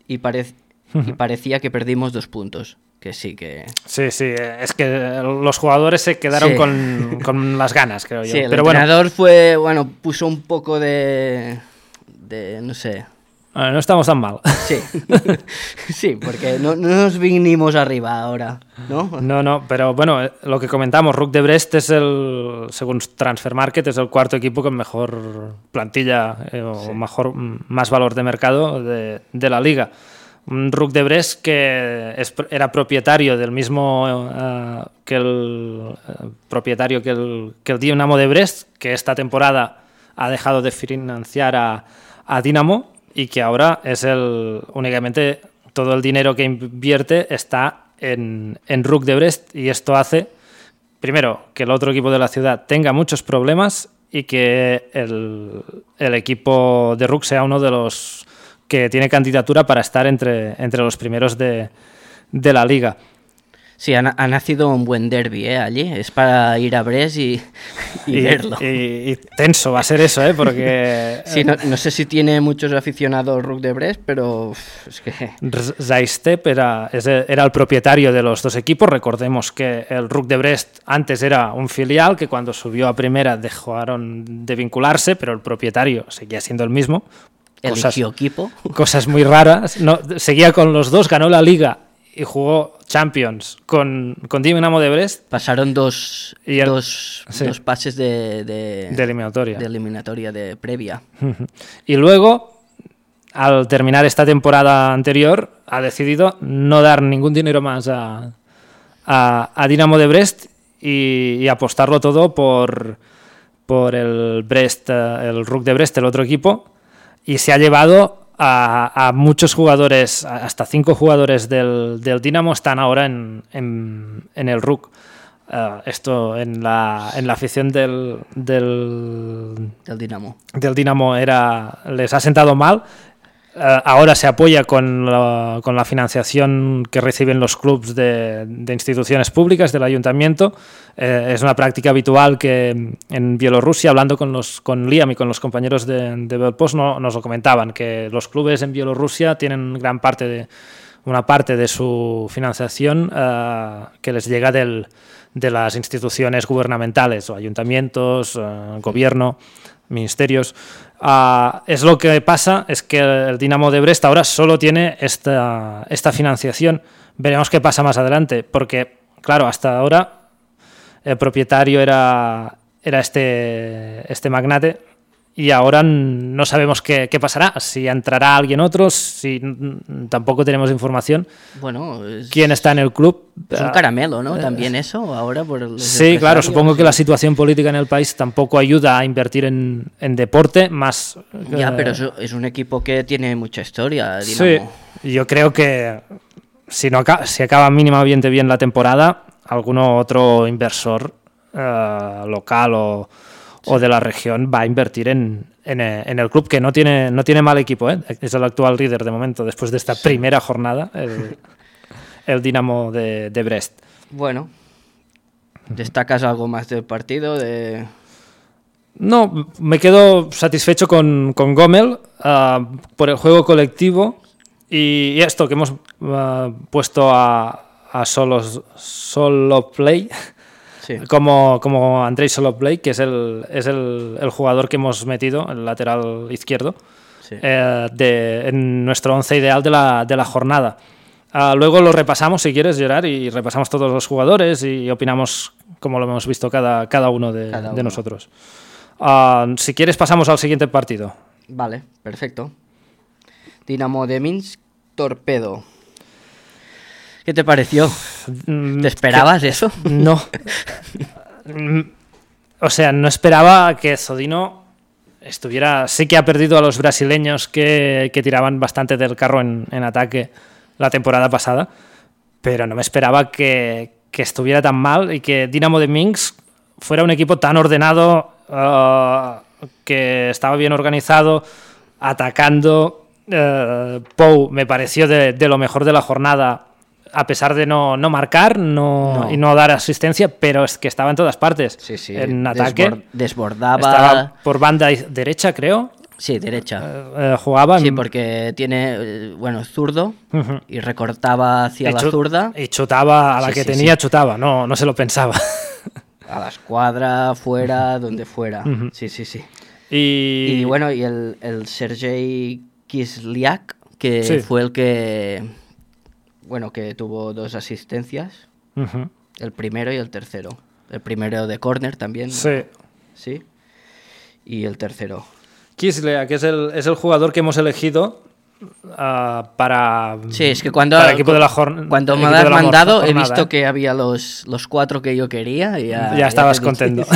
B: y, parec- y parecía que perdimos dos puntos. Que sí, que...
A: Sí, sí, es que los jugadores se quedaron
B: Sí.
A: con, con las ganas, creo [LAUGHS] yo.
B: Sí, el
A: pero bueno,
B: fue, bueno, puso un poco de... de no sé.
A: Eh, no estamos tan mal. [LAUGHS]
B: Sí, [LAUGHS] sí, porque no, no nos vinimos arriba ahora, ¿no?
A: No, no, pero bueno, eh, lo que comentamos, Rook de Brest es el, según Transfer Market, es el cuarto equipo con mejor plantilla eh, o mejor, mm, más valor de mercado de, de la liga. Rook de Brest que es era propietario del mismo eh, que el eh, propietario que el, que el Dinamo de Brest, que esta temporada ha dejado de financiar a, a Dinamo y que ahora es el únicamente todo el dinero que invierte está en, en Rook de Brest y esto hace primero que el otro equipo de la ciudad tenga muchos problemas y que el, el equipo de Rook sea uno de los que tiene candidatura para estar entre, entre los primeros de, de la liga.
B: Sí, ha, na- ha nacido un buen derby, ¿eh? Allí, es para ir a Bres [LAUGHS] y, y verlo.
A: y- y tenso va a ser eso, ¿eh? porque [LAUGHS]
B: Sí, no, no sé si tiene muchos aficionados Rook de Brest, pero es que...
A: Zaistep era, era el propietario de los dos equipos. Recordemos que el Rook de Brest antes era un filial que cuando subió a primera dejaron de vincularse, pero el propietario seguía siendo el mismo. Cosas,
B: Eligió equipo.
A: cosas muy raras. No, seguía con los dos, ganó la liga y jugó Champions con, con Dinamo de Brest
B: Pasaron dos,
A: Y el-
B: dos,
A: sí.
B: dos pases de, de,
A: de eliminatoria.
B: de eliminatoria de previa. [LAUGHS]
A: Y luego, al terminar esta temporada anterior, ha decidido no dar ningún dinero más a, a, a Dinamo de Brest y, y apostarlo todo por, por el Brest, eh, el Rook de Brest, el otro equipo, y se ha llevado a, a muchos jugadores, hasta cinco jugadores del, del Dinamo están ahora en, en, en el Rook. Eh, esto en la, en la afición del, del,
B: Del Dinamo.
A: del Dinamo era, les ha sentado mal. Eh, ahora se apoya con la, con la financiación que reciben los clubes de, de instituciones públicas del ayuntamiento. Eh, es una práctica habitual que en Bielorrusia, hablando con, los, con Liam y con los compañeros de, de Belpost, no, nos lo comentaban, que los clubes en Bielorrusia tienen gran parte de, una parte de su financiación eh, que les llega del, de las instituciones gubernamentales o ayuntamientos, gobierno, ministerios. Ah, es lo que pasa, es que el Dinamo de Brest ahora solo tiene esta, esta financiación. Veremos qué pasa más adelante, porque, claro, hasta ahora el propietario era, era este, este magnate y ahora no sabemos qué, qué pasará, si entrará alguien otro, si tampoco tenemos información.
B: Bueno, es,
A: ¿Quién está en el club?
B: es un caramelo, ¿no? También eso, ahora por los
A: Sí, claro, supongo que la situación política en el país tampoco ayuda a invertir en, en deporte, más...
B: Ya,
A: eh,
B: pero eso es un equipo que tiene mucha historia,
A: Sí,
B: Dinamo.
A: yo creo que si, no si acaba mínimamente bien la temporada, alguno otro inversor eh, local o, o de la región va a invertir en, en, eh, en el club, que no tiene, no tiene mal equipo, ¿eh? es el actual líder de momento, después de esta primera jornada, el, el Dinamo de, de Brest.
B: Bueno, ¿destacas algo más del partido? De...
A: No, me quedo satisfecho con, con Gomel ah, por el juego colectivo y, y esto que hemos ah, puesto a, a solos, solo play.
B: Sí.
A: como, como Andrei Solov-Blake, que es, el, es el, el jugador que hemos metido, el lateral izquierdo,
B: Sí.
A: eh, de, en nuestro once ideal de la, de la jornada. Ah, luego lo repasamos, si quieres, Gerard, y repasamos todos los jugadores y opinamos como lo hemos visto cada, cada uno de,
B: Cada
A: de
B: uno.
A: nosotros. Ah, si quieres, pasamos al siguiente partido.
B: Vale, perfecto. Dinamo de Minsk, Torpedo. ¿Qué te pareció?
A: Mm,
B: ¿Te esperabas eso?
A: No. [LAUGHS] Mm, o sea, no esperaba que Zodino estuviera. Sí que ha perdido a los brasileños que, que tiraban bastante del carro en, en ataque la temporada pasada, pero no me esperaba que, que estuviera tan mal y que Dinamo de Minsk fuera un equipo tan ordenado, ah, que estaba bien organizado, atacando. Eh, Pou me pareció de, de lo mejor de la jornada, a pesar de no, no marcar no,
B: No.
A: y no dar asistencia, pero es que estaba en todas partes.
B: Sí, sí.
A: En ataque.
B: desbor- desbordaba.
A: Estaba por banda derecha, creo.
B: Sí, derecha.
A: eh, jugaba.
B: Sí, porque tiene, eh, bueno, zurdo y recortaba hacia
A: y,
B: la zurda,
A: y chutaba a la
B: Sí,
A: que
B: sí,
A: tenía,
B: sí.
A: chutaba, no, no se lo pensaba. [LAUGHS]
B: a la escuadra, fuera, donde fuera. Sí, sí, sí.
A: y,
B: Y, bueno, y el, el Sergei Kisliak, que fue el que, bueno, que tuvo dos asistencias, el primero y el tercero. El primero de córner también.
A: Sí.
B: Sí. Y el tercero.
A: Kislea, que es el, es el jugador que hemos elegido ah, para,
B: Sí, es que cuando,
A: para equipo de la
B: cuando me lo has mandado he visto que había los, los cuatro que yo quería y ya,
A: Ya estabas
B: te
A: contento.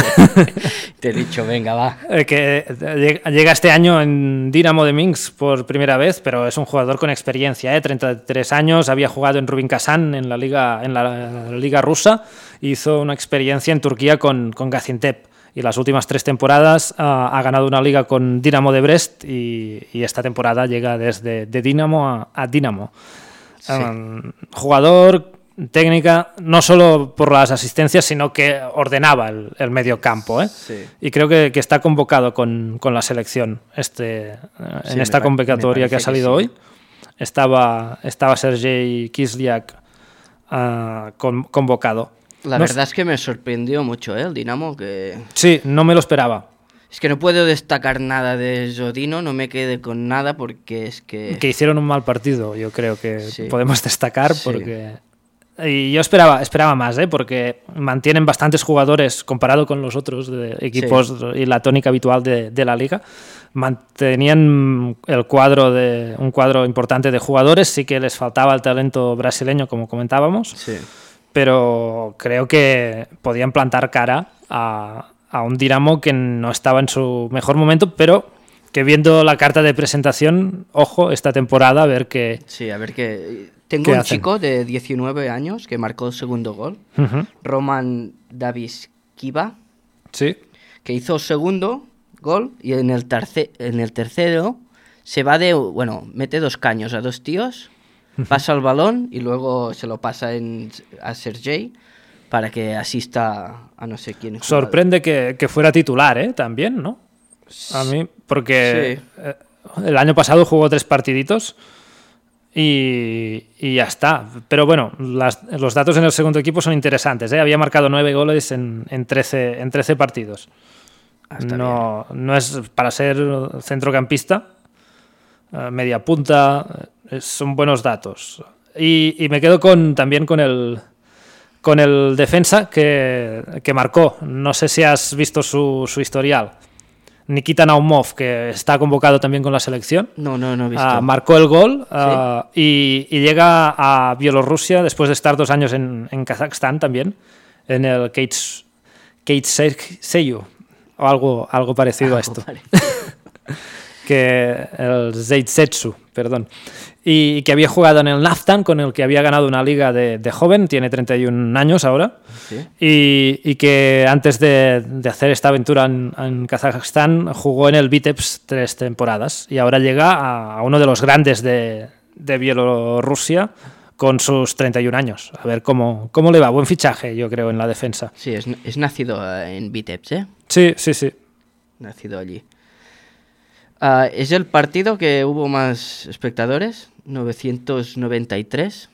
A: [LAUGHS]
B: te he dicho, venga, va.
A: Eh, que lleg- llega este año en Dinamo de Minsk por primera vez, pero es un jugador con experiencia, ¿eh? 33 años, había jugado en Rubin Kazan en la liga, en la, liga rusa, hizo una experiencia en Turquía con, con Gaziantep y las últimas tres temporadas ah, ha ganado una liga con Dinamo de Brest y, y esta temporada llega desde de Dinamo a, a Dinamo.
B: Sí.
A: Um, jugador, técnica, no solo por las asistencias, sino que ordenaba el, el medio campo. ¿eh?
B: Sí.
A: Y creo que, que está convocado con, con la selección este, eh,
B: Sí,
A: en esta convocatoria que ha
B: que
A: salido hoy. Estaba, estaba Sergei Kisliak ah, con- convocado.
B: La verdad es que me sorprendió mucho ¿eh? el Dinamo, que
A: Sí, no me lo esperaba.
B: es que no puedo destacar nada de Jodino, no me quedé con nada porque es que...
A: Que hicieron un mal partido, yo creo que
B: Sí.
A: podemos destacar
B: Sí.
A: porque... Y yo esperaba, esperaba más, ¿eh? porque mantienen bastantes jugadores comparado con los otros de equipos y la tónica habitual de, de la liga. Mantenían el cuadro de un cuadro importante de jugadores, sí que les faltaba el talento brasileño, como comentábamos,
B: Sí.
A: Pero creo que podían plantar cara a, a un Dinamo que no estaba en su mejor momento, pero que viendo la carta de presentación, ojo, esta temporada, a ver que...
B: Sí, a ver qué... Tengo
A: ¿Qué
B: un
A: hacen?
B: chico de 19 años que marcó el segundo gol, Roman Davis Kiva,
A: Sí.
B: que hizo el segundo gol y en el, terce- en el tercero se va de, bueno, mete dos caños a dos tíos, pasa el balón y luego se lo pasa en- a Sergei para que asista a no sé quién.
A: Sorprende que, que fuera titular, ¿eh? También, ¿no? A mí, porque eh, el año pasado jugó tres partiditos y, y ya está. Pero bueno, las- los datos en el segundo equipo son interesantes, ¿eh? Había marcado nueve goles en, en, 13, en 13 partidos.
B: Ah,
A: no, no es para ser centrocampista, eh, media punta, son buenos datos. Y, y me quedo con, también con el, con el defensa que, que marcó. No sé si has visto su, su historial. Nikita Naumov, que está convocado también con la selección.
B: No, no, no he visto.
A: Ah, marcó el gol ah, y, y llega a Bielorrusia después de estar dos años en, en Kazajstán también, en el Seiyu, o algo, algo parecido a esto, [LAUGHS] que el Zeitsetsu, perdón, y que había jugado en el Naftan, con el que había ganado una liga de, de joven, tiene 31 años ahora,
B: Sí.
A: y, y que antes de, de hacer esta aventura en, en Kazajstán jugó en el Vitebsk tres temporadas y ahora llega a, a uno de los grandes de, de Bielorrusia con sus 31 años. A ver cómo, cómo le va. Buen fichaje, yo creo, en la defensa.
B: Sí, es, es nacido eh, en Vitebsk, ¿eh?
A: Sí, sí, sí.
B: Nacido allí. Ah, es el partido que hubo más espectadores, 993.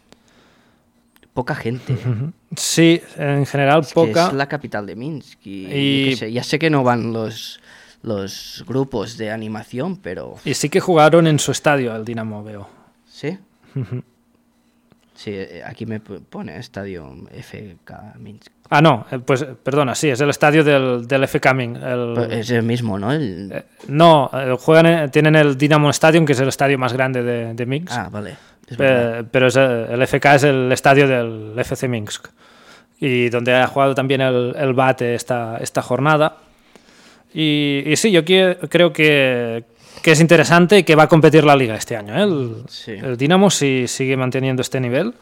B: poca gente. ¿eh?
A: Sí, en general
B: Es
A: poca.
B: es la capital de Minsk. Y, sé, ya sé que no van los, los grupos de animación, pero
A: Y sí que jugaron en su estadio el Dinamo, veo.
B: sí. Sí, eh, aquí me pone estadio FK Minsk.
A: Ah, no, eh, pues eh, perdona, sí, es el estadio del, del FK el-
B: Pero Es el mismo, ¿no? El-
A: eh, no, juegan, en- tienen el Dinamo Stadium, que es el estadio más grande de, de Minsk.
B: Ah, vale. es
A: pero es, eh, el FK es el estadio del FC Minsk. Y donde ha jugado también el, el Bate esta, esta jornada. Y, y sí, yo creo que, que es interesante y que va a competir la liga este año. ¿eh? El,
B: Sí.
A: el Dinamo si sigue manteniendo este nivel.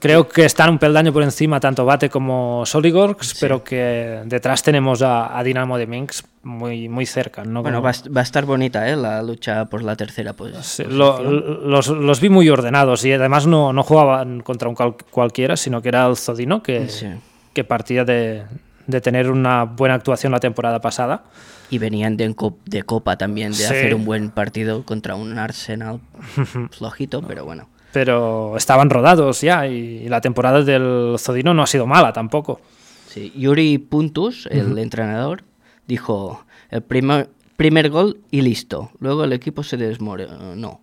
A: Creo que están un peldaño por encima tanto Bate como Soligorsk, pero que detrás tenemos a, a Dinamo de Minsk muy, muy cerca. ¿no?
B: Bueno,
A: Como-
B: va, a va a estar bonita, ¿eh? La lucha por la tercera pues,
A: Sí, lo- los, los vi muy ordenados y además no, no jugaban contra un cual- cualquiera, sino que era el Zodino que,
B: Sí.
A: que partía de, de tener una buena actuación la temporada pasada.
B: Y venían de, de Copa también, de
A: Sí.
B: hacer un buen partido contra un Arsenal [LAUGHS] flojito, pero bueno.
A: Pero estaban rodados ya y, la temporada del Zodino no ha sido mala tampoco.
B: Sí, Yuri Puntus, el entrenador, dijo el primer, primer gol y listo. Luego el equipo se desmoronó.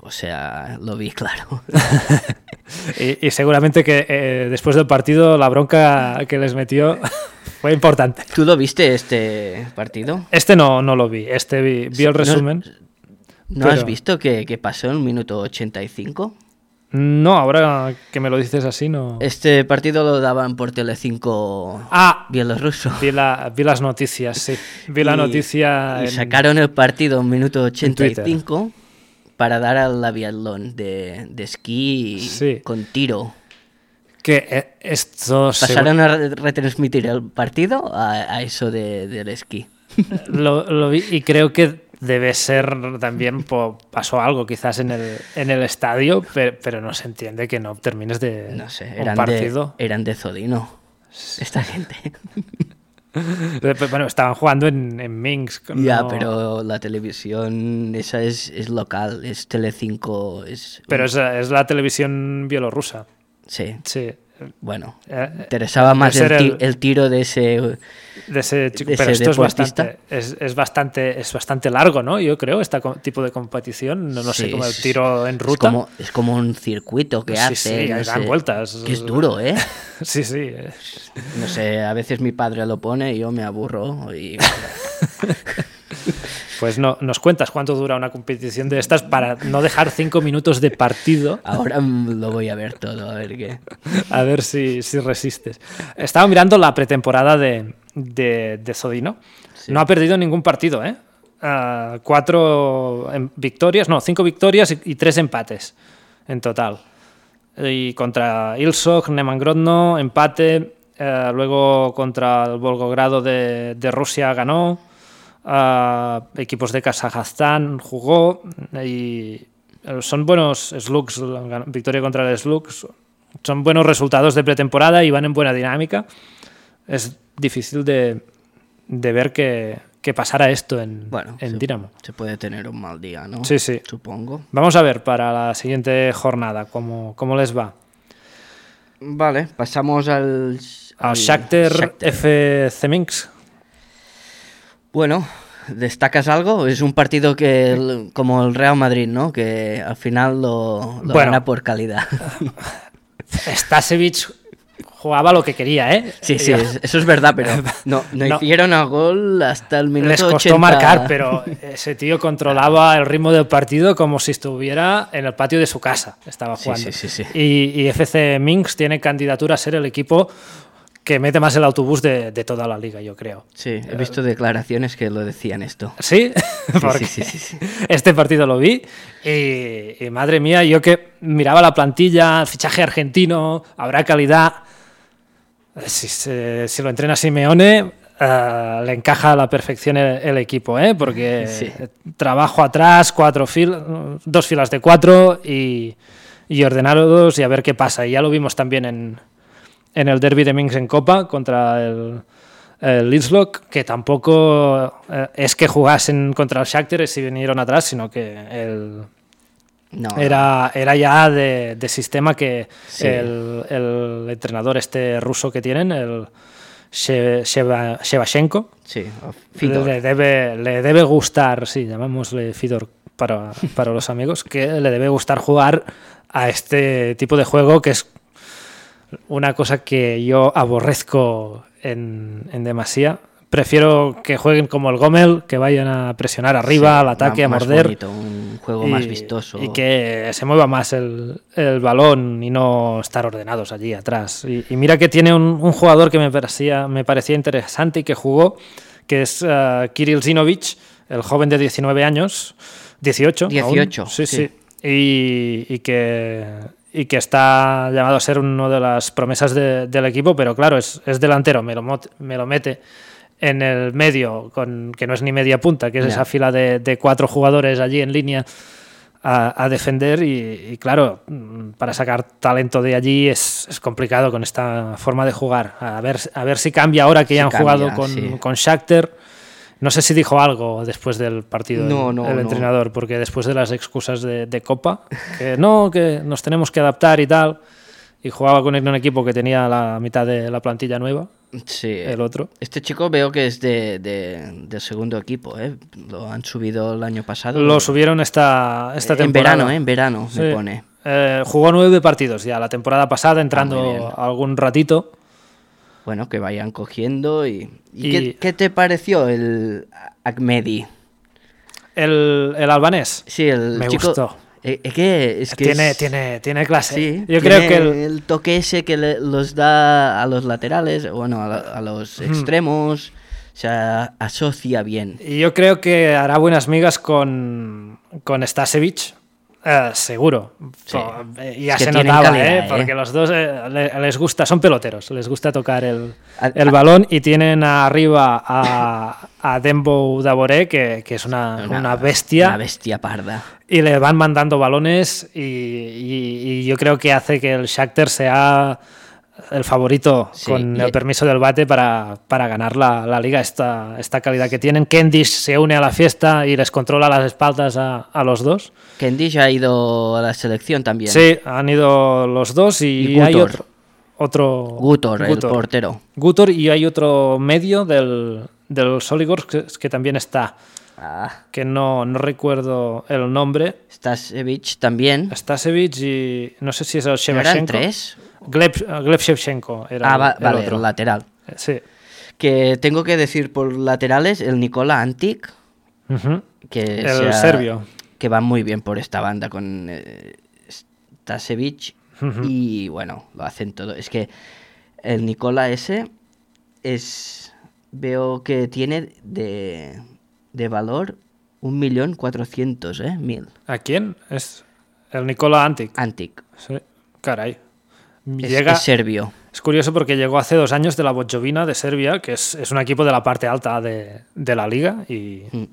B: O sea, lo vi claro. [LAUGHS]
A: Y, y seguramente que eh, después del partido la bronca que les metió [LAUGHS] fue importante.
B: ¿Tú lo viste este partido?
A: Este no, no lo vi, este vi, vi el resumen.
B: ¿No has
A: Pero-
B: visto que, que pasó en el minuto 85?
A: No, ahora que me lo dices así, no.
B: Este partido lo daban por Telecinco
A: Ah,
B: bielorruso.
A: Vi, la- vi las noticias, sí. Vi la
B: Y-
A: noticia.
B: Y
A: en-
B: sacaron el partido en minuto
A: Twitter.
B: 85 para dar al aviatlón de, de esquí
A: Sí.
B: con tiro.
A: Que eh, esto se-
B: Pasaron a re- retransmitir el partido a, a eso de, del esquí.
A: lo, lo vi y creo que debe ser también po- pasó algo quizás en el, en el estadio, pero, pero no se entiende que no termines de
B: No sé,
A: un
B: eran, de,
A: partido.
B: eran de Zodino. Esta gente.
A: Bueno, estaban jugando en, en Minsk.
B: Ya, pero la televisión esa es, es local, es Telecinco, es...
A: Pero es, es la televisión bielorrusa.
B: Sí,
A: Sí.
B: Bueno.
A: Eh,
B: Interesaba más el,
A: el-
B: el tiro de ese...
A: de ese chico.
B: de
A: Pero
B: ese
A: esto es bastante, es, es bastante, es bastante largo, ¿no? Yo creo, este tipo de competición. No, no sé,
B: Sí,
A: como el
B: es-
A: tiro en
B: Es
A: ruta.
B: como, es como un circuito que
A: Sí,
B: hace.
A: sí,
B: no
A: dan
B: sé,
A: vueltas.
B: Que es duro, ¿eh? [LAUGHS]
A: Sí, sí. eh.
B: No sé, a veces mi padre lo pone y yo me aburro. Y [LAUGHS]
A: Pues no, nos cuentas cuánto dura una competición de estas para no dejar cinco minutos de partido.
B: ahora lo voy a ver todo, a ver qué.
A: A ver si, si resistes. Estaba mirando la pretemporada de, de, de Zodino. No ha perdido ningún partido, ¿eh? Ah, cuatro em- victorias, no, cinco victorias y, y tres empates en total. Y contra Ilsok, Neman Grodno, empate. eh, luego contra el Volgogrado de, de Rusia ganó. Ah, equipos de Kazajstán jugó. Y eh, son buenos slugs, victoria contra el Slugs. Son buenos resultados de pretemporada y van en buena dinámica. Es difícil de, de ver que, que pasara esto en,
B: Bueno,
A: en
B: se,
A: Dinamo.
B: se puede tener un mal día, ¿no?
A: Sí, sí.
B: Supongo.
A: Vamos a ver para la siguiente jornada cómo, cómo les va.
B: Vale, pasamos al.
A: Al Shakhtar,
B: Shakhtar.
A: FC Minsk.
B: Bueno, ¿destacas algo? Es un partido que, el- como el Real Madrid, ¿no? Que al final lo, lo
A: Bueno.
B: gana por calidad. [LAUGHS]
A: Stasevich jugaba lo que quería, ¿eh?
B: Sí, sí, eso es verdad, pero [LAUGHS] no, no,
A: No.
B: hicieron a gol hasta el minuto
A: Les costó
B: 80.
A: marcar, pero ese tío controlaba el ritmo del partido como si estuviera en el patio de su casa. Estaba jugando.
B: sí, sí, sí.
A: Y, y FC Minsk tiene candidatura a ser el equipo que mete más el autobús de, de toda la liga, yo creo.
B: Sí, he visto declaraciones que lo decían esto.
A: ¿Sí?
B: Sí, [LAUGHS]
A: Porque
B: sí, sí.
A: Este partido lo vi y, y madre mía, yo que miraba la plantilla, fichaje argentino, habrá calidad. Si, se- si lo entrena Simeone, eh, le encaja a la perfección el, el equipo, ¿eh? porque trabajo atrás, cuatro fil dos filas de cuatro y, y ordenados y a ver qué pasa. Y ya lo vimos también en, en el derby de Minsk en Copa contra el, el que tampoco eh, es que jugasen contra el Shakhtar si vinieron atrás, sino que el,
B: No,
A: Era, era ya de, de sistema que
B: Sí.
A: el, el entrenador este ruso que tienen, el She- Sheva-
B: Sí, Fidor.
A: le debe, le debe gustar, sí, llamémosle Fidor para, para los amigos, que le debe gustar jugar a este tipo de juego que es una cosa que yo aborrezco en, en demasía. Prefiero que jueguen como el Gomel, que vayan a presionar arriba,
B: Sí,
A: al ataque, a morder.
B: bonito, un juego más vistoso.
A: Y que se mueva más el, el balón y no estar ordenados allí atrás. Y, y mira que tiene un, un jugador que me parecía, me parecía interesante y que jugó, que es eh, Kirill Zinovich, el joven de 19 años, 18. aún.
B: 18,
A: sí,
B: sí.
A: sí. Y, y que, y que está llamado a ser uno de las promesas de- del equipo, pero claro, es, es delantero, me lo, me lo mete en el medio, con, que no es ni media punta, que es esa fila de, de cuatro jugadores allí en línea a, a defender y, y claro, para sacar talento de allí es, es complicado con esta forma de jugar. A ver, a ver si cambia ahora que ya han
B: cambia,
A: jugado con,
B: sí.
A: con Shakhtar. No sé si dijo algo después del partido
B: No,
A: el,
B: no,
A: el
B: no.
A: entrenador, porque después de las excusas de, de Copa, que no, que nos tenemos que adaptar y tal, y jugaba con un equipo que tenía la mitad de la plantilla nueva,
B: Sí.
A: el otro.
B: Este chico veo que es de, segundo equipo, ¿eh? Lo han subido el año pasado.
A: Lo subieron esta, esta
B: en
A: temporada.
B: verano, ¿eh? En verano me
A: Sí.
B: pone.
A: Eh, jugó nueve partidos ya la temporada pasada,
B: Ah,
A: entrando
B: bien.
A: algún ratito.
B: Bueno, que vayan cogiendo y... ¿Y,
A: Y-
B: Qué, qué te pareció el Ahmedi?
A: El, el albanés
B: Sí, el
A: Me
B: chico...
A: gustó.
B: Eh, es que, es que
A: tiene,
B: es-
A: tiene, tiene clase.
B: Sí,
A: Yo
B: tiene
A: creo que el-
B: el toque ese que le- los da a los laterales, bueno, a, la- a los extremos, se asocia bien.
A: y yo creo que hará buenas migas con, con Stasevich. Eh, seguro.
B: Sí.
A: Eh, ya
B: Es que
A: se notaba,
B: calidad,
A: ¿eh?
B: ¿eh?
A: porque los dos eh, le- les gusta, son peloteros, les gusta tocar el, el balón y tienen arriba a, a Dembo Daboré, que, que es una, una bestia.
B: Una bestia parda.
A: y le van mandando balones y, y- y yo creo que hace que el Shakhtar sea el favorito
B: Sí,
A: con el permiso del bate para, para ganar la, la liga, esta, esta calidad que tienen. Kendish se une a la fiesta y les controla las espaldas a, a los dos.
B: Kendish ha ido a la selección también.
A: Sí, han ido los dos y,
B: Y
A: hay
B: Gutor.
A: otro. otro
B: Gutor, el portero.
A: Gutor y hay otro medio del, del Soligorsk que, que también está,
B: Ah,
A: que no, no recuerdo el nombre.
B: Stasevich también.
A: Stasevich y no sé si es el
B: ¿No
A: Shevchenko.
B: eran tres?
A: Gleb, Gleb Shevchenko era
B: Ah,
A: el-
B: va-
A: el
B: vale,
A: otro.
B: el lateral.
A: Sí.
B: Que tengo que decir por laterales, el Nikola Antic, que,
A: El serbio.
B: que va muy bien por esta banda con eh, Stasevich y bueno, lo hacen todo. Es que el Nikola ese es veo que tiene de, de valor un millón cuatrocientos, ¿eh? Mil.
A: ¿A quién? Es el Nikola Antic.
B: Antic.
A: Sí. Caray.
B: Es,
A: Llega,
B: es serbio.
A: es curioso porque llegó hace dos años de la Bojovina de Serbia, que es, es un equipo de la parte alta de, de la liga y,
B: Mm.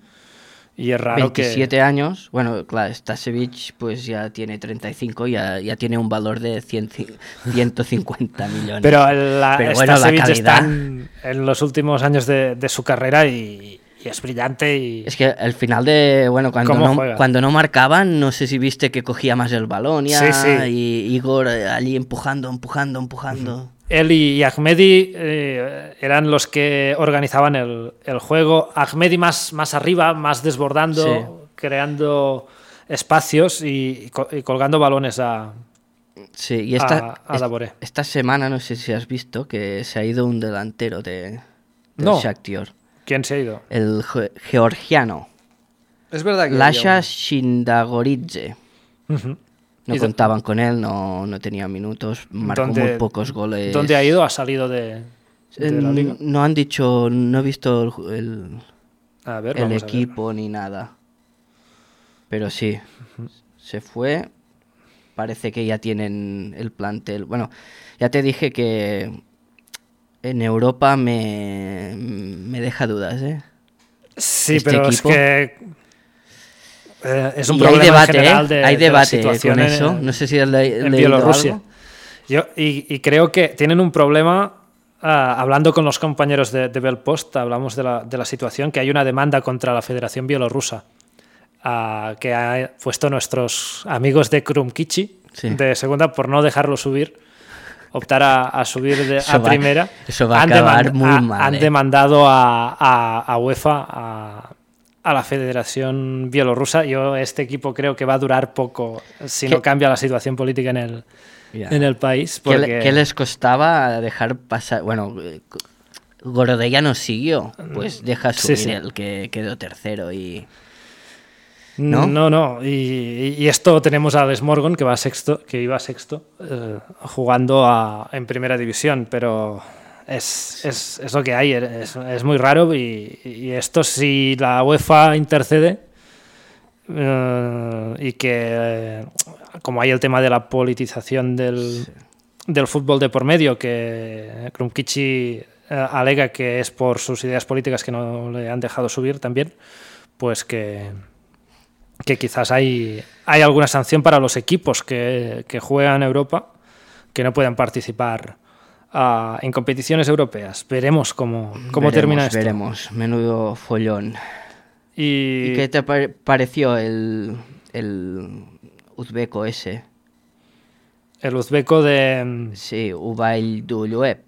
A: y es raro
B: 27 años. Bueno, claro, Stasevich pues ya tiene 35, ya, ya tiene un valor de 100 ci- 150 [LAUGHS] millones.
A: que... Pero, la,
B: Pero bueno, la
A: Stasevich
B: calidad.
A: está en, en los últimos años de, de su carrera y, y es brillante y...
B: Es que al final de, bueno, cuando
A: ¿Cómo
B: no,
A: juega?
B: cuando no marcaban, no sé si viste que cogía más el balón ya,
A: Sí, sí.
B: y Igor eh, allí empujando, empujando, empujando.
A: Él y, Ahmedi eh, eran los que organizaban el, el juego. Ahmedi más, más arriba, más desbordando, creando espacios y, co- y colgando balones a,
B: Sí, y esta,
A: a, a
B: esta semana, no sé si has visto, que se ha ido un delantero de, del
A: No.
B: Shakhtar,
A: ¿Quién se ha ido?
B: el ge- georgiano,
A: Es verdad
B: Lasha Shindagoridze. No
A: ¿Y dó-
B: contaban con él, no, no tenía minutos, marcó
A: ¿Dónde-
B: muy pocos goles.
A: ¿Dónde ha ido? ¿Ha salido de, de la liga?
B: No han dicho, no he visto el, el-
A: A ver,
B: el
A: vamos a ver.
B: equipo ni nada. Pero sí, se fue. Parece que ya tienen el plantel. Bueno, ya te dije que en Europa me, me deja dudas, ¿eh?
A: Sí,
B: este
A: pero
B: equipo.
A: es que eh, es un
B: Y
A: problema
B: hay debate,
A: en general
B: ¿eh?
A: de,
B: hay
A: de la
B: debate
A: situación
B: con
A: en-
B: eso. No sé si has
A: en Bielorrusia.
B: algo.
A: Yo, y, y creo que tienen un problema, ah, hablando con los compañeros de, de Belpost, hablamos de la, de la situación, que hay una demanda contra la Federación Bielorrusa a- que ha puesto nuestros amigos de Krumkichi
B: Sí.
A: de segunda por no dejarlo subir, optar a, a subir de- a
B: va-
A: primera.
B: eso va a
A: Han
B: acabar
A: deman-
B: muy mal,
A: Han
B: eh.
A: demandado a, UEFA, a, la Federación Bielorrusa. Yo este equipo creo que va a durar poco si no cambia la situación política en el,
B: Ya.
A: en el país.
B: ¿Qué, le-
A: porque-
B: qué les costaba dejar pasar? Bueno, Gorodella no siguió, pues deja
A: Sí,
B: subir
A: sí.
B: el que quedó tercero y... ¿no?
A: No, no, Y, y esto tenemos a Alex Morgan, que, va sexto, que iba sexto, eh, jugando a- en primera división, pero es, es, es lo que hay, es, es muy raro y, y esto si la UEFA intercede eh, y que eh, como hay el tema de la politización del, del fútbol de por medio, que Krumkichi alega que es por sus ideas políticas que no le han dejado subir también, pues que, que quizás hay, hay alguna sanción para los equipos que, que juegan Europa que no puedan participar ah, en competiciones europeas. Veremos cómo, cómo
B: Veremos,
A: termina esto.
B: Veremos, menudo follón.
A: Y,
B: ¿Y qué te pa- pareció el, el uzbeco ese?
A: el uzbeco de...
B: Sí, Ubail Duluev.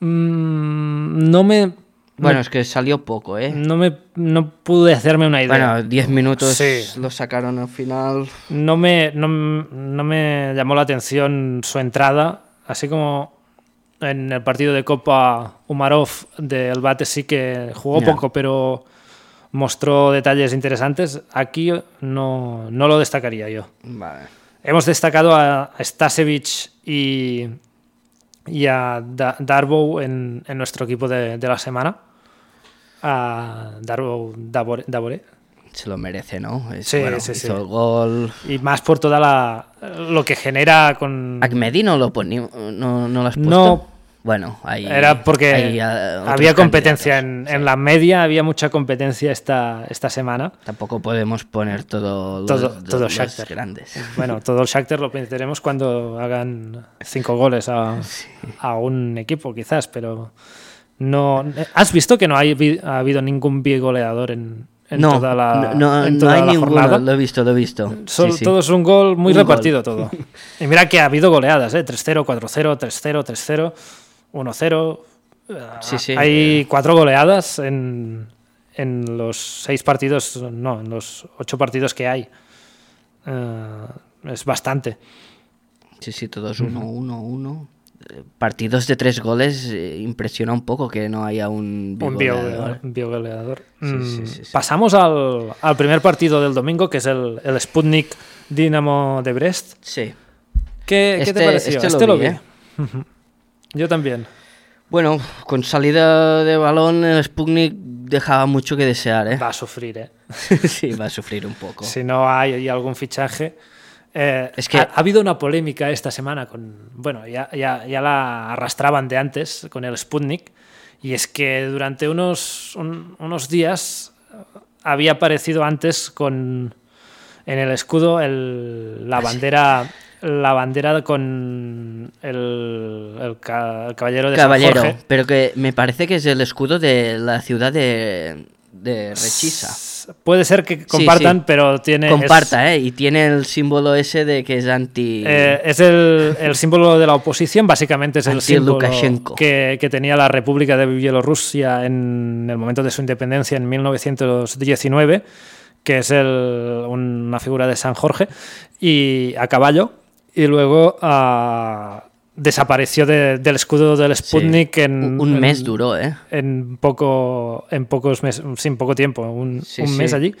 A: mm, no me...
B: Bueno, es que salió poco, ¿eh?
A: No me no pude hacerme una idea.
B: Bueno, 10 minutos
A: Sí.
B: lo sacaron al final.
A: no me, no, no me llamó la atención su entrada, así como en el partido de Copa Umarov del Bate sí que jugó poco, pero mostró detalles interesantes. Aquí no, no lo destacaría yo.
B: Vale.
A: Hemos destacado a Stasevich y, y a Da- Darbow en, en nuestro equipo de, de la semana. A Darbow Davore, Davore.
B: Se lo merece, ¿no? Es-
A: Sí,
B: bueno,
A: sí, sí.
B: hizo el gol.
A: Y más por toda la lo que genera con
B: Akmedi no lo ponía, no, no lo has puesto.
A: No.
B: Bueno, ahí.
A: era porque
B: ahí,
A: había competencia en, en la media había mucha competencia esta, esta semana
B: Tampoco podemos poner todo,
A: Todo-
B: los,
A: todo
B: los grandes.
A: bueno todo el Shakhtar lo meteremos cuando hagan cinco goles a, a un equipo quizás pero no has visto que no hay, ha habido ningún goleador en, en
B: no,
A: toda la,
B: no, no,
A: en
B: no
A: toda
B: hay
A: la
B: ninguno,
A: jornada?
B: lo he visto, lo he visto. Sí, sí.
A: Todo es un gol muy
B: Un
A: repartido todo. [LAUGHS] Y mira que ha habido goleadas, ¿eh? 3-0, 4-0, 3-0, 3-0, 1-0.
B: Sí, sí.
A: Hay cuatro goleadas en, en los seis partidos, no, en los ocho partidos que hay. Eh, es bastante.
B: Sí, sí, uno, uno. Eh, Partidos de tres goles eh, impresiona un poco que no haya un
A: Un un biogoleador.
B: Sí,
A: Mm,
B: sí, sí.
A: Pasamos al, al primer partido del domingo, que es el, el Sputnik Dinamo de Brest.
B: Sí.
A: ¿Qué, qué
B: Este-
A: te pareció?
B: este lo vi, ¿eh?
A: Yo también.
B: Bueno, con salida de balón, el Sputnik dejaba mucho que desear, ¿eh?
A: Va a sufrir, ¿eh? [LAUGHS]
B: sí, va a sufrir un poco.
A: si no hay, hay algún fichaje. Eh,
B: Es que-
A: ha, ha habido una polémica esta semana con. Bueno, ya, ya, ya la arrastraban de antes con el Sputnik. Y es que durante unos, un- unos días eh, había aparecido antes con. En el escudo el- la bandera. La bandera con el, el ca- el caballero de San
B: Caballero,
A: Jorge.
B: pero que me parece que es el escudo de la ciudad de, de Rechisa.
A: Puede ser que compartan,
B: sí.
A: pero tiene. es-
B: Comparta, ¿eh? Y tiene el símbolo ese de que es anti...
A: Eh, es el, el símbolo de la oposición, básicamente es el símbolo
B: Anti-Lukashenko.
A: que, que tenía la República de Bielorrusia en el momento de su independencia en 1919, que es el- una figura de San Jorge, y a caballo, y luego ah, desapareció de- del escudo del
B: Sí.
A: Sputnik en
B: Un- Un
A: en-
B: mes duró, ¿eh?
A: en poco en pocos meses, sin poco tiempo, un,
B: Sí,
A: un
B: sí.
A: mes allí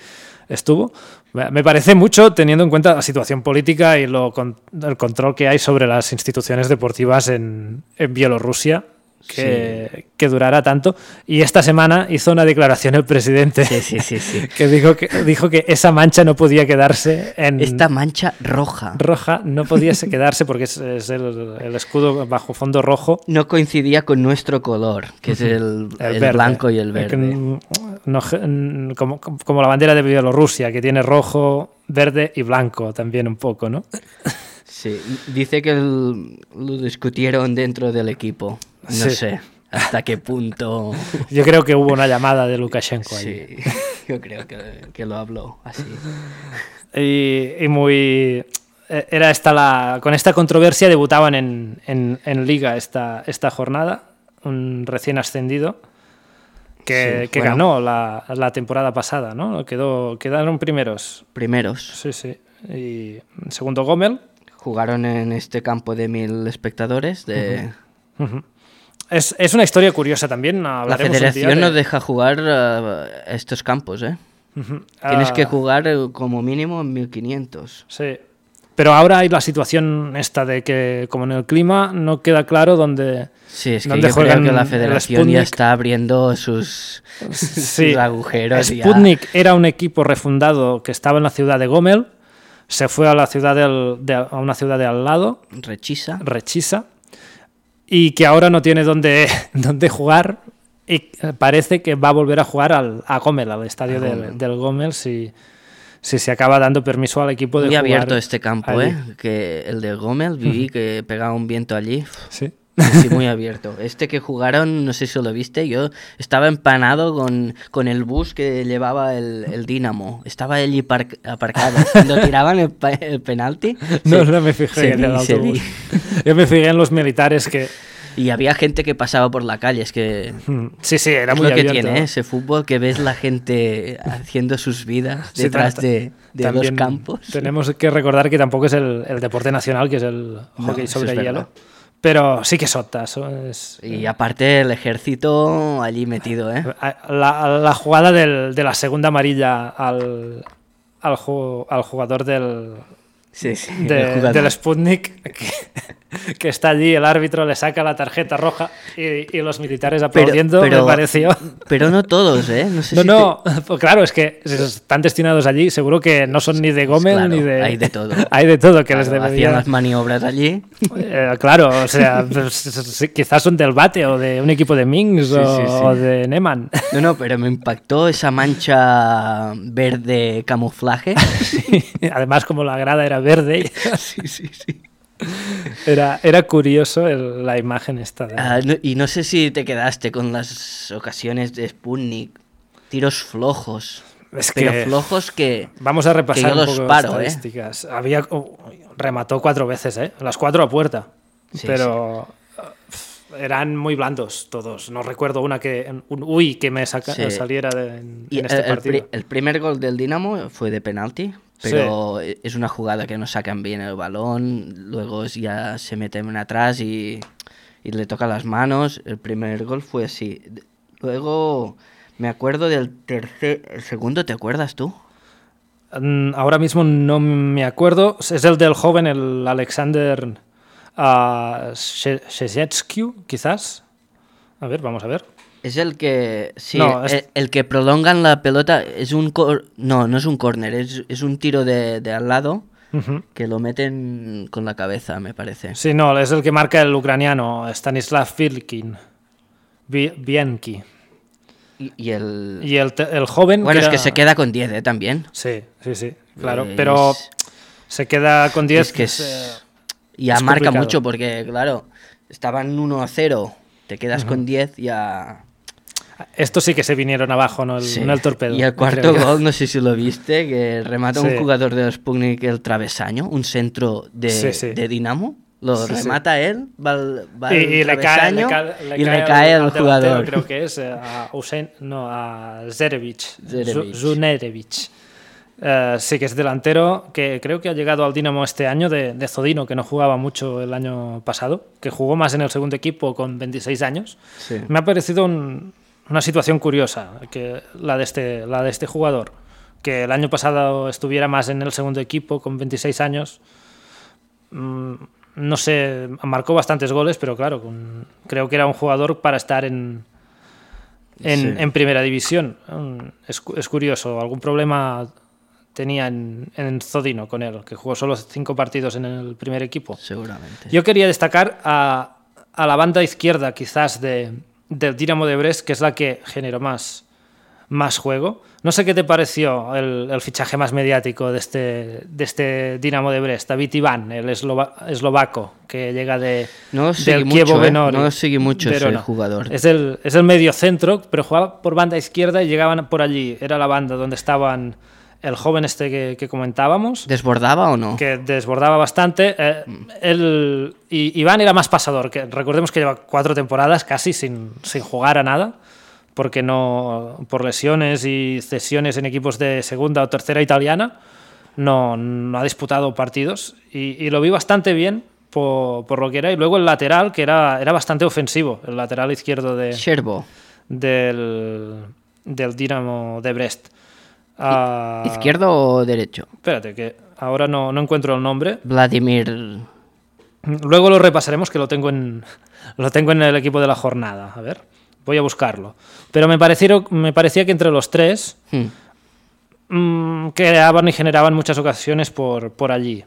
A: estuvo. Me me parece mucho teniendo en cuenta la situación política y lo, con- el control que hay sobre las instituciones deportivas en, en Bielorrusia, que, que durará tanto. Y esta semana hizo una declaración el presidente
B: Sí, sí, sí, sí. [LAUGHS]
A: que, dijo que dijo que esa mancha no podía quedarse en
B: Esta mancha roja
A: roja, no podía se- quedarse porque es, es el, el escudo bajo fondo rojo
B: no coincidía con nuestro color, que es el,
A: El
B: el
A: verde.
B: blanco y el verde.
A: no como, como la bandera de Bielorrusia, que tiene rojo, verde y blanco también un poco, ¿no?
B: Sí, dice que lo discutieron dentro del equipo. No
A: Sí.
B: sé hasta qué punto. [LAUGHS]
A: Yo creo que hubo una llamada de Lukashenko ahí.
B: Sí. [LAUGHS] Yo creo que, que lo habló así.
A: Y, y muy... eh, Era esta la... Con esta controversia debutaban en, en, en Liga esta, esta jornada, un recién ascendido, que,
B: Sí,
A: que
B: bueno.
A: ganó la, la temporada pasada, ¿no? Quedó, quedaron primeros.
B: Primeros.
A: Sí, sí. Y segundo Gomel.
B: Jugaron en este campo de mil espectodores de...
A: Es, es una historia curiosa también.
B: La federación
A: de-
B: no deja jugar eh, estos campos, ¿eh? Tienes
A: Ah,
B: que jugar eh, como mínimo en 1500.
A: Sí. Pero ahora hay la situación esta de que, como en el clima, no queda claro dónde.
B: Sí, es que
A: ¿Dónde
B: yo creo que la federación ya está abriendo sus, [LAUGHS]
A: Sí.
B: sus agujeros. ya.
A: Sputnik era un equipo refundado que estaba en la ciudad de Gomel, se fue a la ciudad del- de, a una ciudad de al lado,
B: Rechisa.
A: Rechisa, y que ahora no tiene dónde, [LAUGHS] dónde jugar y eh, parece que va a volver a jugar al, a Gomel, al estadio del, del Gomel, si, si se acaba dando permiso al equipo de
B: Muy
A: jugar.
B: abierto este campo,
A: allí.
B: ¿eh? Que el de Gómez vi que pegaba un viento allí.
A: Sí.
B: Sí, muy abierto. Este que jugaron, no sé si lo viste, yo estaba empanado con, con el bus que llevaba el, el Dinamo. Estaba allí par- aparcado. Cuando tiraban el, el penalti.
A: No,
B: se-
A: no me fijé en el
B: vi, se
A: autobús. Yo me fijé en los militares que...
B: Y había gente que pasaba por la calle. Es que
A: Mm, Sí, sí, era
B: es
A: muy
B: lo que
A: abierto.
B: tiene ¿eh? ese fútbol, que ves la gente haciendo sus vidas
A: Sí,
B: detrás
A: ta-
B: de, de
A: también
B: campos.
A: Tenemos que recordar que tampoco es el, el deporte nacional, que es el
B: No,
A: hockey
B: eso
A: sobre hielo.
B: verdad.
A: Pero sí que sota. eso es-
B: Y aparte el ejército allí metido, ¿eh?
A: la, la jugada del- de la segunda amarilla al, al, ju- al jugador del,
B: Sí, sí.
A: de- del Sputnik, que, [LAUGHS] que está allí, el árbitro le saca la tarjeta roja y, y los militares aplaudiendo, me pareció...
B: pero no todos, ¿eh? No [LAUGHS] sé
A: No,
B: si
A: no, [LAUGHS] pues claro, es que si están destinados allí, seguro que no son ni de Gómez
B: Claro,
A: ni de.
B: hay de todo.
A: hay de todo que les debería.
B: hacían las maniobras allí.
A: Eh, claro, o sea, pues, quizás son del Bate o de un equipo de Mings
B: Sí,
A: o,
B: sí.
A: o de Neman.
B: No, no, pero me impactó esa mancha verde camuflaje.
A: Además, como la grada era verde, [LAUGHS]
B: sí, sí, sí.
A: era, era curioso el- la imagen esta. de-
B: Ah, no- y no sé si te quedaste con las ocasiones de Sputnik. Tiros flojos.
A: Es
B: pero
A: que-
B: flojos que...
A: Vamos a repasar
B: yo
A: un
B: los ¿eh?
A: estadísticas. Había, oh, remató cuatro veces, ¿eh? Las cuatro a puerta.
B: Sí,
A: pero uh, eran muy blandos todos. No recuerdo una que un uy que me saca-
B: Sí.
A: saliera de- en,
B: Y
A: en este
B: el, el
A: partido.
B: pri- el primer gol del Dinamo fue de penalti, pero es una jugada que no sacan bien el balón, luego ya se meten atrás y, y le toca las manos. El primer gol fue así. Luego me acuerdo del tercer, el segundo, ¿te acuerdas tú?
A: Mm, Ahora mismo no me acuerdo. Es el del joven, el Alexander uh, quizás. A ver, vamos a ver.
B: Es el que sí,
A: No, es-
B: el, el que prolongan la pelota es un cor- no, no es un córner, es, es un tiro de, de al lado que lo meten con la cabeza, me parece.
A: Sí, no, es el que marca el ucraniano, Stanislav Vilkin. Vi- Bianchi.
B: Y, y el
A: Y el, el joven.
B: Bueno, es
A: era-
B: que se queda con 10, ¿eh? También.
A: Sí, sí, sí, claro.
B: Es-
A: Pero se queda con 10.
B: Es que es-
A: eh,
B: ya marca
A: complicado.
B: mucho porque, claro, estaban 1 a 0, te quedas con 10 ya...
A: Estos sí que se vinieron abajo, no el,
B: Sí.
A: no el torpedo.
B: Y el cuarto
A: yo.
B: gol, no sé si lo viste, que remata
A: Sí.
B: un jugador de Sputnik el travesaño, un centro de,
A: Sí,
B: de Dinamo. Lo remata él, va al, va
A: Y, le cae, le
B: y le cae
A: al
B: jugador.
A: Creo que es eh, a no, a Zerevic.
B: Zerevic.
A: Zu- Zunerevic. Eh, sí que es delantero que creo que ha llegado al Dinamo este año de, de Zodino, que no jugaba mucho el año pasado, que jugó más en el segundo equipo con 26 años.
B: Sí.
A: Me ha parecido un- una situación curiosa que la de, este, la de este jugador, que el año pasado estuviera más en el segundo equipo con 26 años. Mm, no sé, marcó bastantes goles, pero claro, con- creo que era un jugador para estar en, en,
B: Sí.
A: en primera división. Es, es curioso, algún problema tenía en, en Zodino con él, que jugó solo cinco partidos en el primer equipo.
B: Seguramente.
A: Yo quería destacar a, a la banda izquierda, quizás, de, del Dinamo de Brest, que es la que generó más, más juego. No sé qué te pareció el, el fichaje más mediático de este, de este Dinamo de Brest, David Iván, el eslova- eslovaco que llega de,
B: No
A: del Kievo
B: ¿eh?
A: Venori,
B: No seguí mucho ese
A: Verona.
B: jugador.
A: Es el, es el medio centro, pero jugaba por banda izquierda y llegaban por allí. Era la banda donde estaban el joven este que, que comentábamos
B: ¿Desbordaba o no?
A: que desbordaba bastante. Eh, él- y Iván era más pasador, que recordemos que lleva cuatro temporadas casi sin, sin jugar a nada, porque no por lesiones y cesiones en equipos de segunda o tercera italiana no, no ha disputado partidos y, y lo vi bastante bien por, por lo que era. Y luego el lateral, que era, era bastante ofensivo, el lateral izquierdo de,
B: Sherbo.
A: del, del Dinamo de Brest. Ah,
B: ¿Izquierdo o derecho?
A: Espérate, que ahora no, no encuentro el nombre.
B: Vladimir.
A: Luego lo repasaremos, que lo tengo en lo tengo en el equipo de la jornada. A ver, voy a buscarlo. Pero me, parecieron, me parecía que entre los tres
B: Hmm.
A: mm, creaban y generaban muchas ocasiones por, por allí.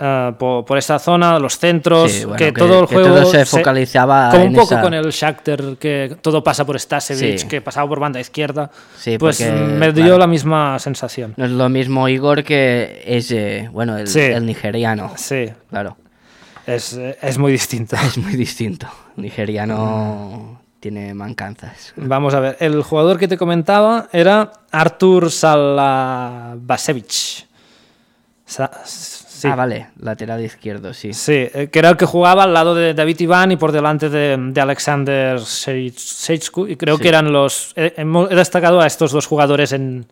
A: Ah, por, por esa zona, los centros,
B: Sí, bueno,
A: que,
B: que-
A: todo el
B: que
A: juego
B: todo se focalizaba
A: como
B: en
A: un poco
B: esa-
A: con el Shakhtar que todo pasa por Stasevich,
B: Sí.
A: que pasaba por banda izquierda.
B: Sí,
A: pues
B: porque,
A: me dio
B: claro.
A: la misma sensación.
B: No es lo mismo Igor que es, eh, bueno, el, nigeriano.
A: Sí,
B: Claro,
A: es, es muy distinto. [LAUGHS]
B: es muy distinto. El nigeriano [LAUGHS] tiene mancanzas.
A: Vamos a ver, el jugador que te comentaba era Artur Salavasevich. Sa- sí.
B: Ah, vale, lateral izquierdo, sí.
A: Sí, eh, que era el que jugaba al lado de David Iván y por delante de, de Alexander Seichku. Y creo
B: Sí.
A: que eran los. He, hemos- he destacado a estos dos jugadores en,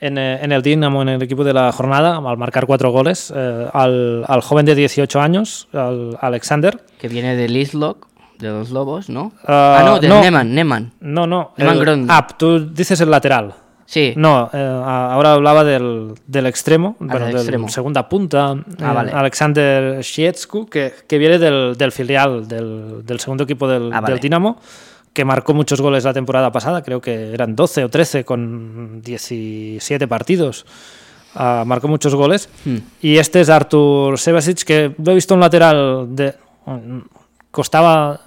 A: en, eh, en el Dinamo, en el equipo de la jornada, al marcar cuatro goles. eh, al, al joven de 18 años, al Alexander.
B: Que viene del Islock, de los Lobos, ¿no?
A: Ah,
B: ah, no, del
A: no.
B: Neman, Neman.
A: No, no.
B: Evan
A: el- ah, tú dices el lateral.
B: Sí,
A: No, eh, ahora hablaba del, del extremo, bueno,
B: del extremo.
A: segunda punta,
B: Ah,
A: eh,
B: vale.
A: Alexander Shietsku, que, que viene del, del filial, del, del segundo equipo del,
B: Ah, vale.
A: del Dinamo, que marcó muchos goles la temporada pasada, creo que eran 12 o 13 con 17 partidos. Ah, marcó muchos goles.
B: Hmm.
A: Y este es Artur Sebasic, que lo he visto un lateral de... Costaba,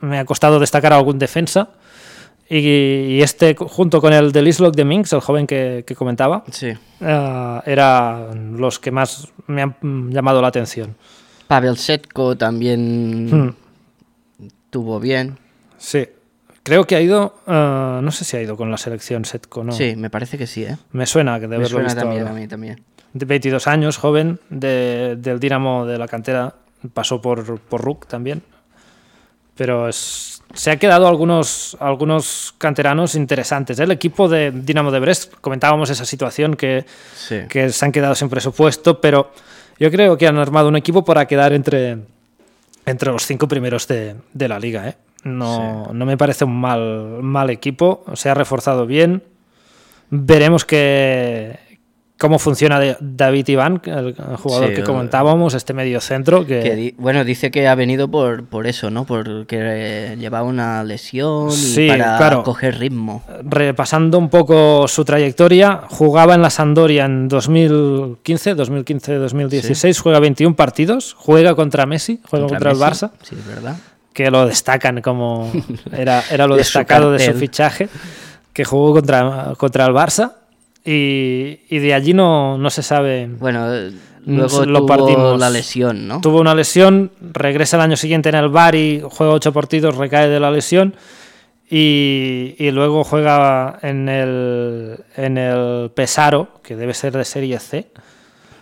A: me ha costado destacar algún defensa. Y, y este, junto con el del Islock de Minx, el joven que, que comentaba,
B: sí.
A: eh, eran los que más me han llamado la atención.
B: Pavel Setko también
A: Hmm,
B: tuvo bien.
A: sí, creo que ha ido, eh, no sé si ha ido con la selección Setco, ¿no?
B: Sí, me parece que sí, ¿eh?
A: Me suena que de
B: Me
A: haberlo
B: suena
A: visto.
B: también a mí también.
A: De 22 años, joven, de- del Dinamo de la cantera, pasó por, por RUC también. Pero es- se ha quedado algunos, algunos canteranos interesantes. ¿eh? El equipo de Dinamo de Brest, comentábamos esa situación que,
B: Sí.
A: que se han quedado sin presupuesto, pero yo creo que han armado un equipo para quedar entre, entre los cinco primeros de, de la liga. ¿eh? No, no me parece un mal, mal equipo, se ha reforzado bien. Veremos que, cómo funciona David Iván, el, jugador
B: Sí,
A: que comentábamos, este medio centro. Que,
B: bueno, dice que ha venido por, por eso, ¿no? Porque eh, llevaba una lesión y
A: Sí,
B: para
A: claro.
B: coger ritmo.
A: repasando un poco su trayectoria, jugaba en la Sampdoria en 2015, 2015-2016, juega 21 partidos, juega contra Messi, juega contra, el
B: Messi.
A: Barça,
B: Sí, es verdad.
A: que lo destacan como [LAUGHS] era, era lo
B: De su
A: destacado de su fichaje, que jugó contra, contra el Barça y, y de allí no, no se sabe.
B: Bueno,
A: Mm,
B: luego
A: lo
B: tuvo
A: partimos.
B: la lesión, ¿no?
A: Tuvo una lesión, regresa el año siguiente en el Bari, juega ocho partidos, recae de la lesión y, y luego juega en el, en el Pesaro, que debe ser de Serie C,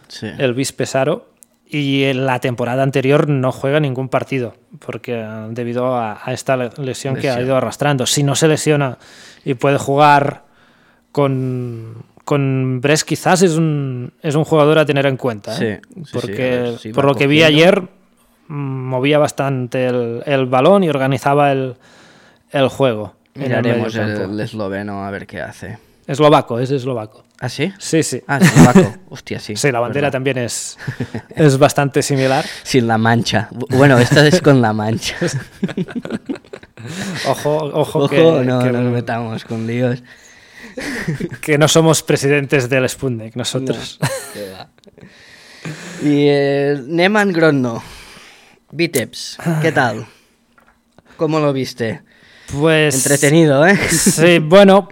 B: Sí.
A: el Bis Pesaro, y en la temporada anterior no juega ningún partido, porque eh, debido a, a esta le- lesión que ha ido arrastrando. Si no se lesiona y puede jugar con, con Brest, quizás es un, es un jugador a tener en cuenta. ¿eh?
B: Sí, sí,
A: porque por lo que vi ayer, mm, movía bastante el, el balón y organizaba el, el juego.
B: Miraremos el, esloveno a ver qué hace.
A: Eslovaco, es eslovaco.
B: ¿Ah, sí?
A: Sí, sí.
B: Ah, eslovaco. [LAUGHS] Hostia, sí.
A: Sí, la bandera
B: verdad.
A: también es, [LAUGHS] es bastante similar.
B: Sin la mancha. Bu- Bueno, esta es con la mancha. [LAUGHS]
A: Ojo, ojo,
B: Ojo,
A: que,
B: no
A: que-
B: nos metamos con líos. [LAUGHS]
A: que no somos presidentes del Sputnik, nosotros.
B: Y eh, Neman Grodno. Vitebs, ¿qué tal? ¿Cómo lo viste?
A: Pues.
B: Entretenido, ¿eh?
A: Sí, bueno,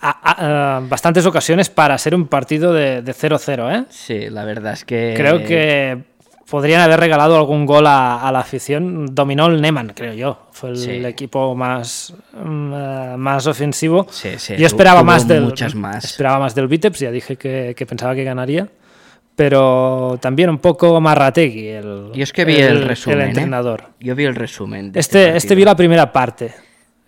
A: a- a- bastantes ocasiones para ser un partido de 0-0, ¿eh?
B: Sí, la verdad es que...
A: Creo que podrían haber regalado algún gol a, a la afición. Dominó el Neman, creo yo. Fue el
B: Sí.
A: equipo más, mm, eh, más ofensivo.
B: Sí, sí,
A: yo esperaba más del
B: muchas más.
A: Esperaba más del Vitebs, ya dije que, que pensaba que ganaría. Pero también un poco Marrategui, el,
B: Yo es que vi el, resumen,
A: el
B: ¿eh?
A: entrenador.
B: Yo vi el resumen. de
A: Este, este vi
B: partido.
A: la primera parte.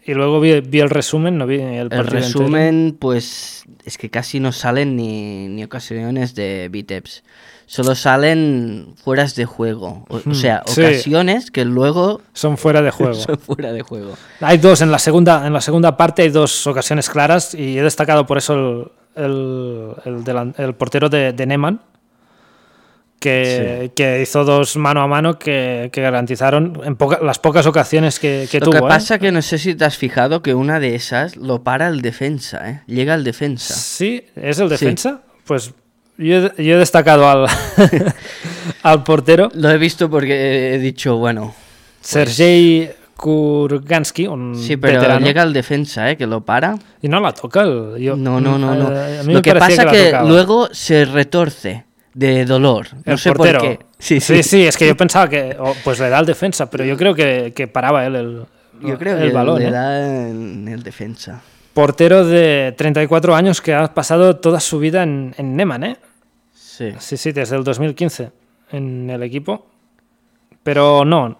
A: Y luego vi, vi el resumen, no vi el
B: El
A: partido entero.
B: resumen, pues es que casi no salen ni, ni ocasiones de Vitebs. Solo salen fueras de juego. O, o sea,
A: sí.
B: ocasiones que luego
A: Son fuera de [LAUGHS] juego.
B: son fuera de juego.
A: Hay dos, en la segunda, en la segunda parte hay dos ocasiones claras y he destacado por eso el, el, el delan- el portero de, de Neman, que, que hizo dos mano a mano que, que garantizaron en poca- las pocas ocasiones que, que
B: Lo
A: tuvo.
B: que
A: ¿eh?
B: pasa que no sé si te has fijado que una de esas lo para el defensa, ¿eh? Llega el defensa.
A: Sí, es el defensa. Pues yo, he- yo he destacado al, [LAUGHS] al portero,
B: Lo he visto porque he dicho, bueno,
A: Sergei Kurgansky, un
B: sí, pero
A: veterano.
B: llega el defensa, ¿eh? Que lo para.
A: Y no la toca. el- yo-
B: No, no, no, no.
A: eh, a mí
B: Lo
A: me
B: que pasa que,
A: tocaba.
B: luego se retorce de dolor. No
A: El
B: sé
A: portero.
B: por qué. Sí,
A: sí,
B: sí.
A: es que yo pensaba que oh, pues le da al defensa, pero yo creo que, que paraba él el,
B: Yo creo
A: el
B: que
A: balón.
B: le
A: ¿eh?
B: da en el defensa.
A: Portero de 34 años que ha pasado toda su vida en, en Neman, ¿eh?
B: Sí.
A: Sí, sí, desde el 2015 en el equipo. Pero no,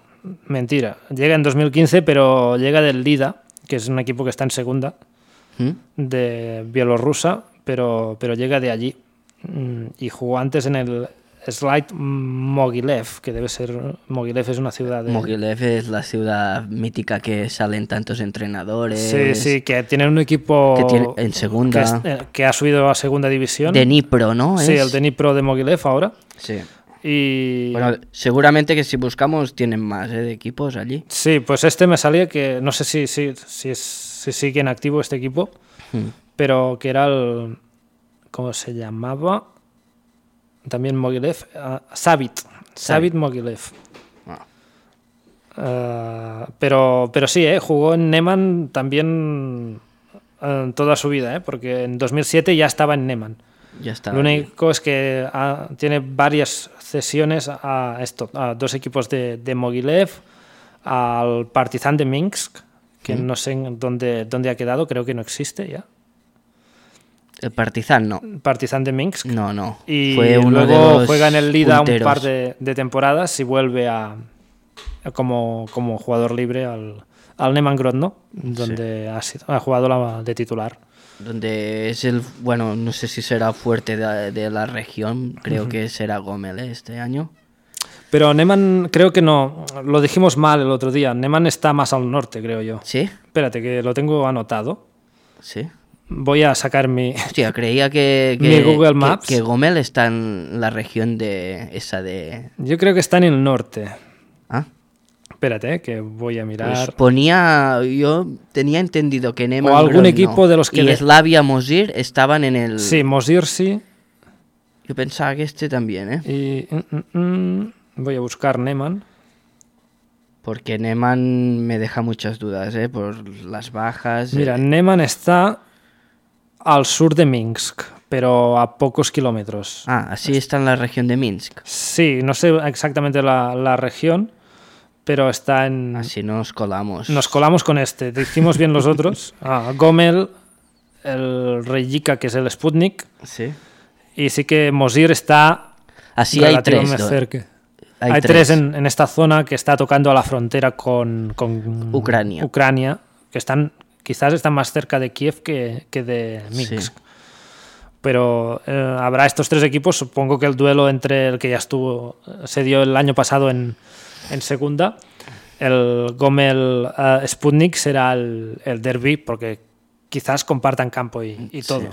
A: mentira. Llega en 2015, pero llega del Lida, que es un equipo que está en segunda,
B: ¿Mm?
A: de Bielorrusia, pero, pero llega de allí. Mm, Y jugó antes en el Slide Mogilev, que debe ser. Mogilev es una ciudad de.
B: Mogilev es la ciudad mítica que salen tantos entrenadores.
A: Sí, sí, que tiene un equipo.
B: Que tiene- en segunda.
A: Que, es- eh, que ha subido a segunda división.
B: De Nipro, ¿no?
A: Sí,
B: Es-
A: el Dnipro de Mogilev ahora.
B: Sí.
A: Y.
B: Bueno, seguramente que si buscamos tienen más ¿eh? de equipos allí.
A: Sí, pues este me salía que no sé si, si, si, es- si sigue en activo este equipo,
B: Hmm.
A: pero que era el. ¿Cómo se llamaba? También Mogilev. ah, Savit. Savit Mogilev.
B: Ah.
A: Ah, pero, pero sí, ¿eh? jugó en Neman también toda su vida, ¿eh? porque en 2007 ya estaba en Neman.
B: Ya está.
A: Lo único es que tiene varias cesiones a esto, a dos equipos de, de Mogilev, al Partizan de Minsk, que no sé dónde, dónde ha quedado, creo que no existe ya.
B: El Partizan no.
A: Partizan de Minsk.
B: No, no.
A: Y
B: Fue uno de
A: luego
B: los
A: juega en el Lida un par de, de temporadas y vuelve a, a como, como jugador libre al, al Neman Grodno, donde ha, sido- ha jugado la, de titular.
B: Donde es el, bueno, no sé si será fuerte de, de la región, creo que será Gómez ¿eh? este año.
A: Pero Neman creo que no, lo dijimos mal el otro día, Neman está más al norte, creo yo.
B: ¿Sí?
A: Espérate, que lo tengo anotado.
B: Sí.
A: Voy a sacar mi... [LAUGHS]
B: Hostia, creía que,
A: Mi
B: que,
A: Google
B: que-
A: Maps.
B: que Gómez está en la región de esa de...
A: Yo creo que está en el norte.
B: Ah,
A: Espérate, eh, que voy a
B: pues
A: mirar.
B: ponía, yo tenía entendido que Neman
A: O algún equipo de los que
B: y Slavia Mosir estaban en el...
A: Sí, Mosir sí.
B: Yo pensaba que este también, ¿eh?
A: Y... mm, mm, mm, voy a buscar Neman.
B: Porque Neman me deja muchas dudas, ¿eh? Por las bajas.
A: Mira,
B: eh,
A: Neman está al sur de Minsk, pero a pocos kilómetros.
B: Ah, así está en la región de Minsk.
A: Sí, no sé exactamente la, la región, pero está en...
B: Así nos colamos.
A: Nos colamos con este. Dijimos bien los otros. [LAUGHS] Ah, Gomel, el Reyika, que es el Sputnik,
B: Sí.
A: y sí que Mosir está
B: Así hay tres.
A: cerca.
B: Hay
A: Hay,
B: tres.
A: tres, en, en esta zona que está tocando a la frontera con, con
B: Ucrania.
A: Ucrania, que están quizás están más cerca de Kiev que, que de Minsk.
B: Sí.
A: Pero eh, habrá estos tres equipos. Supongo que el duelo entre el que ya estuvo eh, se dio el año pasado en, en segunda. El Gomel eh, Sputnik será el, el derby porque quizás compartan campo y, y todo.
B: Sí.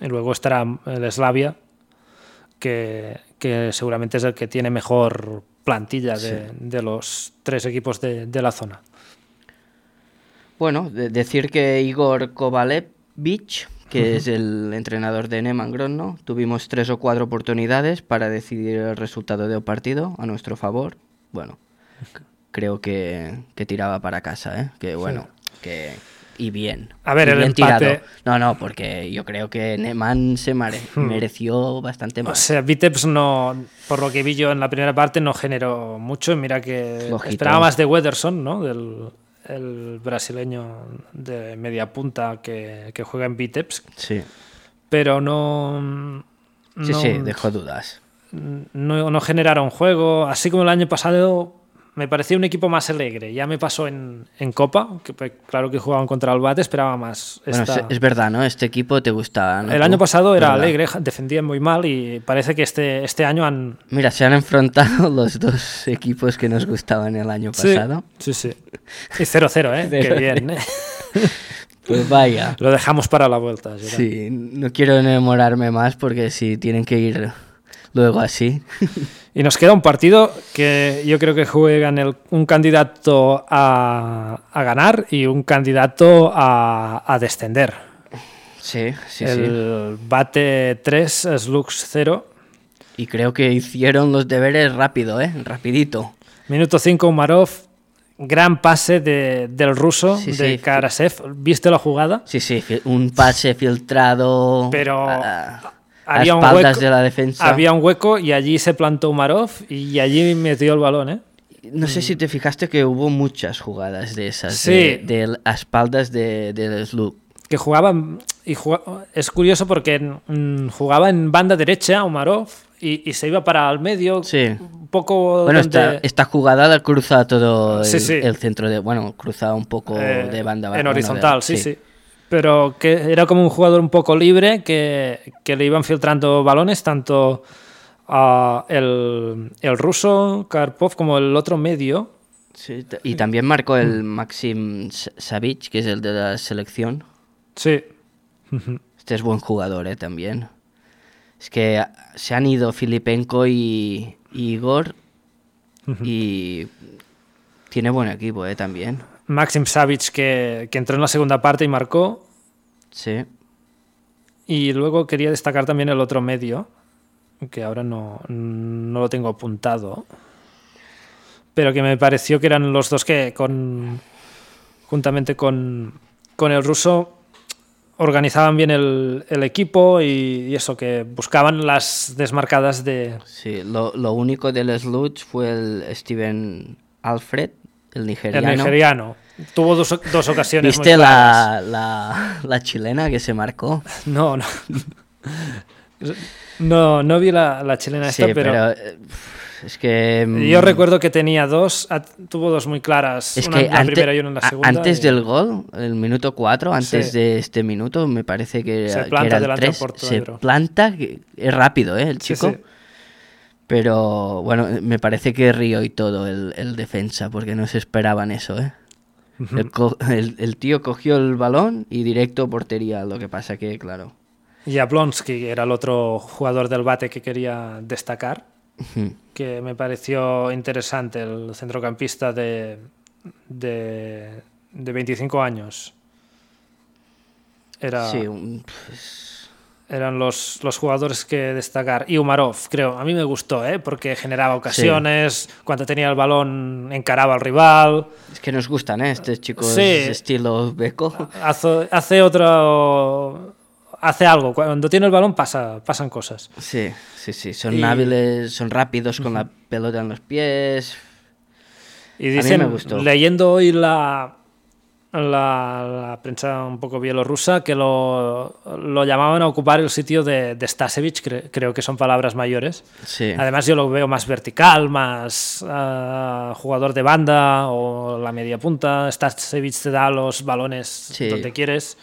A: Y luego estará el Slavia, que, que seguramente es el que tiene mejor plantilla de, de los tres equipos de, de la zona.
B: Bueno, de- decir que Igor Kovalevich, que es el entrenador de Neman Grodno, tuvimos tres o cuatro oportunidades para decidir el resultado del partido a nuestro favor. Bueno, creo que, que tiraba para casa, ¿eh? Que bueno, que y bien.
A: A ver, el
B: bien
A: empate-
B: tirado. No, no, porque yo creo que Neman se mare- [LAUGHS] mereció bastante
A: O
B: más.
A: sea, Vitebs no, por lo que vi yo en la primera parte, no generó mucho. Mira que esperaba más de Wederson, ¿no? Del el brasileño de media punta que, que juega en Vitebs,
B: Sí,
A: pero no,
B: sí,
A: no,
B: sí, dejó dudas.
A: no, no generaron juego. Así como el año pasado me parecía un equipo más alegre. Ya me pasó en, en Copa, que claro que jugaban contra el Bate, esperaba más.
B: Bueno, es, es verdad, ¿no? Este equipo te gustaba, ¿no?
A: el año pasado era
B: ¿Verdad?
A: alegre, defendían muy mal y parece que este, este año han,
B: Mira, se han enfrentado [LAUGHS] los dos equipos que nos gustaban el año
A: Sí,
B: pasado.
A: Sí, sí. Y 0-0, ¿eh? [LAUGHS] Qué
B: 0-0.
A: bien. ¿eh? [LAUGHS]
B: Pues vaya.
A: Lo dejamos para la vuelta. Gerard.
B: Sí, no quiero enamorarme más porque si tienen que ir luego así. [LAUGHS]
A: Y nos queda un partido que yo creo que juegan el- un candidato a, a ganar y un candidato a, a descender.
B: Sí, sí, sí.
A: el Bate 3, Slux 0.
B: Y creo que hicieron los deberes rápido, ¿eh? Rapidito.
A: Minuto 5, Umarov. Gran pase de- del ruso,
B: Sí,
A: de
B: sí.
A: Karasev. ¿Viste la jugada?
B: Sí, sí, un pase filtrado.
A: Pero
B: a, a
A: había un hueco-
B: de la defensa.
A: Había un hueco y allí se plantó Umarov y allí metió el balón, ¿eh?
B: No sé si te fijaste que hubo muchas jugadas de esas.
A: Sí.
B: De, de a espaldas de, del Slug.
A: que jugaba y jugaba- es curioso porque mm, jugaba en banda derecha Umarov y, y se iba para el medio
B: Sí.
A: un poco
B: Bueno,
A: donde-
B: esta, esta jugada la cruza todo el,
A: Sí, sí.
B: el centro de. Bueno, cruza un poco
A: eh,
B: de banda.
A: en
B: bueno, de-
A: horizontal sí, sí pero que era como un jugador un poco libre que, que le iban filtrando balones tanto a el, el ruso Karpov como el otro medio
B: Sí, y también marcó el Maxim Savic, que es el de la selección.
A: sí [LAUGHS]
B: Este es buen jugador, ¿eh? También. Es que se han ido Filipenko y, y Igor. Y tiene buen equipo, ¿eh? También.
A: Maxim Savic que, que entró en la segunda parte y marcó
B: Sí.
A: Y luego quería destacar también el otro medio, que ahora no, no lo tengo apuntado, pero que me pareció que eran los dos que con juntamente con, con el ruso organizaban bien el, el equipo y, y eso, que buscaban las desmarcadas de...
B: Sí, lo, lo único del Sluts fue el Steven Alfred, el
A: El
B: nigeriano.
A: Tuvo dos, dos ocasiones
B: ¿Viste la, la, la chilena que se marcó? [LAUGHS]
A: No, no. No, no vi la, la chilena esta,
B: sí,
A: pero...
B: pero, eh, es que... mm,
A: Yo recuerdo que tenía dos, tuvo dos muy claras,
B: Es
A: una
B: que
A: en la
B: ante-
A: primera y una en la segunda.
B: antes
A: y-
B: del gol, el minuto 4, antes
A: Sí.
B: de este minuto, me parece que,
A: Se
B: era- que
A: planta
B: era el
A: delante del
B: 3, se planta, es rápido, ¿eh? El
A: Sí,
B: chico.
A: sí.
B: Pero bueno, me parece que río y todo el, el defensa, porque no se esperaban eso, ¿eh? el, co- el- el tío cogió el balón y directo a portería, lo que pasa que, claro.
A: Y Jablonski, que era el otro jugador del bate que quería destacar, que me pareció interesante, el centrocampista de, de, de 25 años. Era,
B: Sí, un-
A: Eran los, los jugadores que destacar. Y Umarov, creo, a mí me gustó, ¿eh? porque generaba ocasiones, cuando tenía el balón encaraba al rival.
B: es que nos gustan, ¿eh? Estos chicos
A: Sí.
B: estilo Beco.
A: hace, hace otro hace algo cuando tiene el balón pasa pasan cosas
B: Sí, sí, sí. Son
A: Y-
B: hábiles, son rápidos con la pelota en los pies.
A: y
B: mí
A: dicen
B: me gustó.
A: leyendo hoy la, la la prensa un poco bielorrusa que lo, lo llamaban a ocupar el sitio de, de Stasevich cre- creo que son palabras mayores
B: Sí.
A: además yo lo veo más vertical más ah, jugador de banda o la media punta Stasevich te da los balones
B: Sí.
A: donde quieres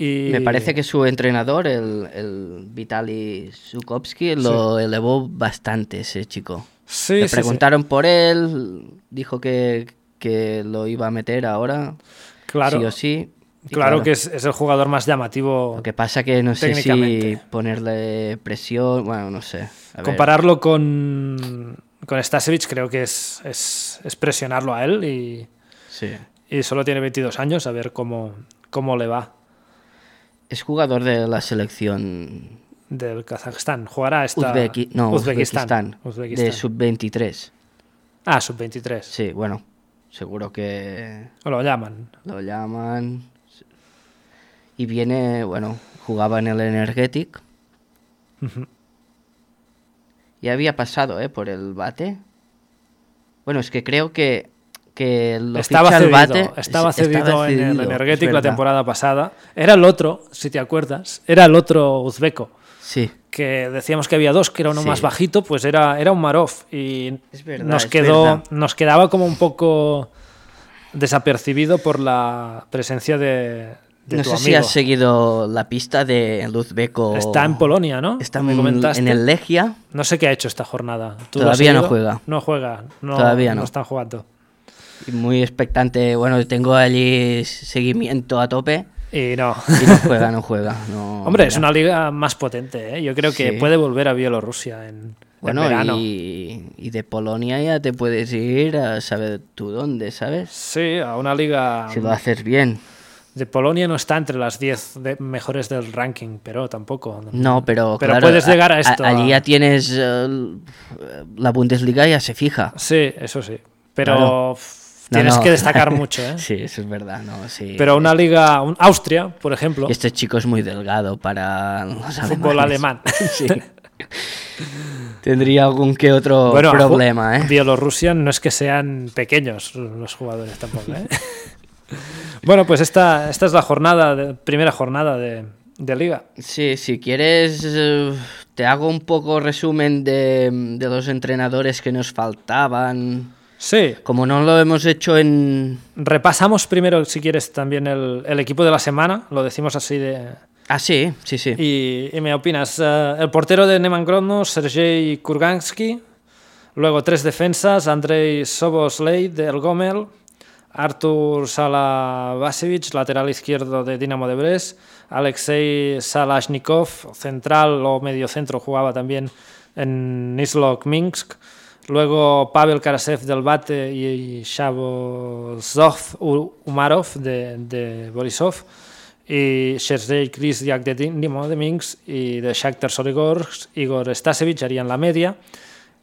A: y
B: Me parece que su entrenador, el, el Vitaly Sukovsky, lo elevó bastante ese chico.
A: sí,
B: Le
A: sí, sí.
B: preguntaron por él, dijo que, que lo iba a meter ahora,
A: Claro.
B: sí o sí. y
A: Claro, que es, es el jugador más llamativo.
B: Lo que pasa que no sé si ponerle presión, bueno, no sé. A ver.
A: Compararlo con, con Stasevich creo que es, es, es presionarlo a él y,
B: Sí.
A: y solo tiene 22 años, a ver cómo, cómo le va
B: Es jugador de la selección
A: del Kazajstán. Jugará esta...
B: Uzbeki- no,
A: Uzbekistán.
B: Uzbekistán,
A: Uzbekistán.
B: de sub-23.
A: Ah, sub-23.
B: Sí, bueno, seguro que
A: O lo llaman.
B: lo llaman. Y viene, bueno, jugaba en el Energetic. Ya había pasado, ¿eh? Por el bate. Bueno, es que creo que, que lo
A: Estaba
B: ficha el
A: cedido,
B: bate.
A: estaba cedido en el
B: cedido,
A: Energetic la temporada pasada. Era el otro, si te acuerdas, era el otro uzbeco.
B: Sí,
A: que decíamos que había dos, que era uno
B: Sí.
A: más bajito, pues era, era un Marov. Y
B: verdad,
A: nos, quedó, nos quedaba como un poco desapercibido por la presencia de, de
B: no
A: tu
B: sé
A: amigo.
B: si has seguido la pista de Luzbeko.
A: Está en Polonia, ¿no?
B: Está
A: Me
B: en,
A: comentaste.
B: en el Legia.
A: No sé qué ha hecho esta jornada. ¿Tú lo has
B: Todavía no juega.
A: No juega. No,
B: Todavía no.
A: están jugando.
B: Muy expectante. Bueno, tengo allí seguimiento a tope.
A: Y no.
B: Y no juega, no juega. no- [LAUGHS]
A: Hombre, es una liga más potente, ¿eh? Yo creo que
B: Sí.
A: puede volver a Bielorrusia en, en
B: Bueno,
A: verano.
B: y, y de Polonia ya te puedes ir a saber tú dónde, ¿sabes?
A: Sí, a una liga
B: Si lo haces bien.
A: de Polonia no está entre las 10 de- mejores del ranking, pero tampoco.
B: No, pero,
A: Pero
B: claro,
A: puedes llegar a esto,
B: allí ya tienes eh, la Bundesliga ya se fija.
A: Sí, eso sí. Pero
B: Claro. No,
A: tienes
B: no.
A: que destacar [LAUGHS] mucho, ¿eh?
B: Sí, eso es verdad, no, sí.
A: Pero una liga, un Austria, por ejemplo,
B: Y este chico es muy delgado para los
A: fútbol
B: alemanes.
A: alemán. [LAUGHS]
B: Sí. Tendría algún que otro
A: Bueno,
B: problema, ¿eh?
A: Bielorrusia no es que sean pequeños los jugadores tampoco, ¿eh? [LAUGHS] bueno, pues esta, esta es la jornada, de- primera jornada de, de liga.
B: Sí, si quieres, eh, te hago un poco resumen de, de los entrenadores que nos faltaban.
A: Sí,
B: Como no lo hemos hecho en...
A: repasamos primero, si quieres, también el, el equipo de la semana, lo decimos así de...
B: Ah, sí, sí, sí.
A: Y, y me opinas, eh, el portero de Neman Grodno, Sergei Kurgansky, luego tres defensas, Andrei Soboslay del Gomel, Artur Salavasevich, lateral izquierdo de Dinamo de Brest, Alexei Salashnikov, central o mediocentro, jugaba también en Nislok Minsk, luego Pavel Karasev del Bate y Shabozov Umarov de, de Borisov, y Sergei de Minsk y de Shakhtar Soligorsk, Igor Stasevich harían la media,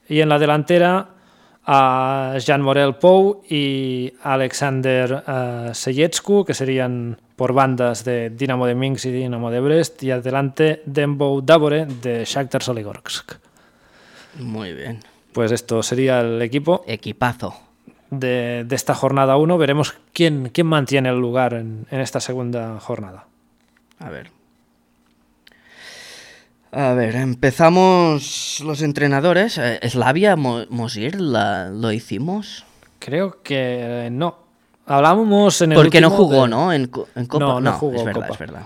A: y en la delantera a Jean Morel Pou y Alexander uh, Seyetsku, que serían por bandas de Dinamo de Minsk y Dinamo de Brest, y adelante Dembo Davore de Shakhtar Soligorsk.
B: Muy bien.
A: Pues esto sería el equipo
B: Equipazo.
A: de, de esta jornada 1. Veremos quién, quién mantiene el lugar en, en esta segunda jornada.
B: A ver. A ver, empezamos los entrenadores. Eh, Slavia Mo- Mosir la- lo hicimos.
A: Creo que no. Hablábamos en el
B: Porque no jugó,
A: de-
B: ¿no? En, co- en Copa.
A: No, no jugó
B: es verdad,
A: Copa.
B: es verdad.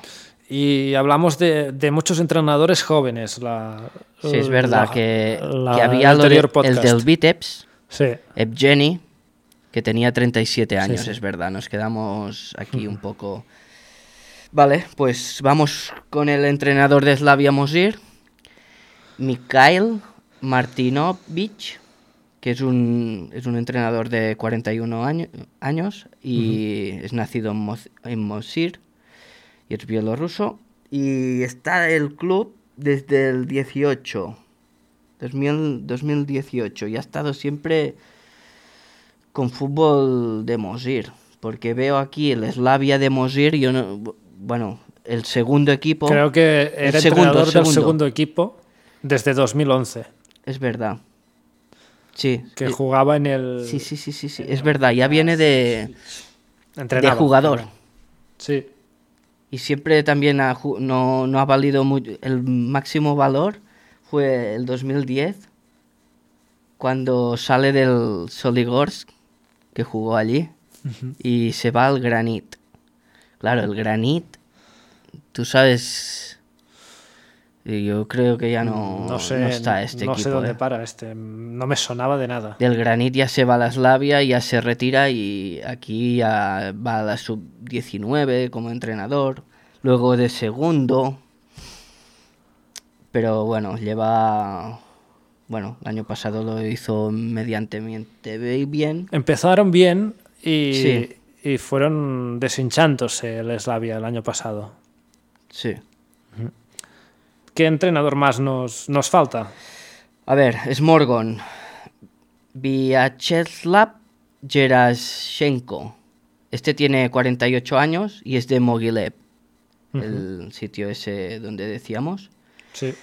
A: Y hablamos de, de muchos entrenadores jóvenes. La,
B: Sí, es verdad
A: la-
B: que,
A: la-
B: que había de- el del Vitebs,
A: Sí,
B: Evgeny, que tenía 37 años,
A: sí.
B: es verdad. Nos quedamos aquí un poco... Vale, pues vamos con el entrenador de Slavia Mosir, Mikhail Martinovich, que es un, es un entrenador de 41 año- años y es nacido en, Mos- en Mosir y es bielorruso. Y está el club desde el 18, 2000 2018, y ha estado siempre con fútbol de Mosir, porque veo aquí el Slavia de Mosir, yo no, bueno, el segundo equipo,
A: creo que era
B: segundo,
A: entrenador del
B: segundo.
A: segundo equipo desde 2011,
B: es verdad. Sí,
A: que jugaba en el...
B: sí, sí, sí, sí, sí, es verdad, ya viene de, de
A: entrenaba.
B: jugador.
A: Sí,
B: Y siempre también ha no, no ha valido mucho. El máximo valor fue el 2010, cuando sale del Soligorsk, que jugó allí, y se va al Granit. Claro, el Granit, tú sabes. Yo creo que ya no,
A: no sé,
B: no está este
A: no
B: equipo.
A: sé dónde
B: ¿eh?
A: para este. No me sonaba de nada.
B: Del Granit ya se va a la Slavia, ya se retira y aquí ya va a la sub-19 como entrenador. Luego de segundo. Pero bueno, lleva... Bueno, el año pasado lo hizo mediantemente bien.
A: Empezaron bien y,
B: Sí.
A: y fueron deshinchándose el Slavia el año pasado.
B: Sí.
A: ¿Qué entrenador más nos, nos falta?
B: A ver, Smorgon. Vyacheslav Gerashenko. Este tiene 48 años y es de Mogilev. el sitio ese donde decíamos.
A: Sí.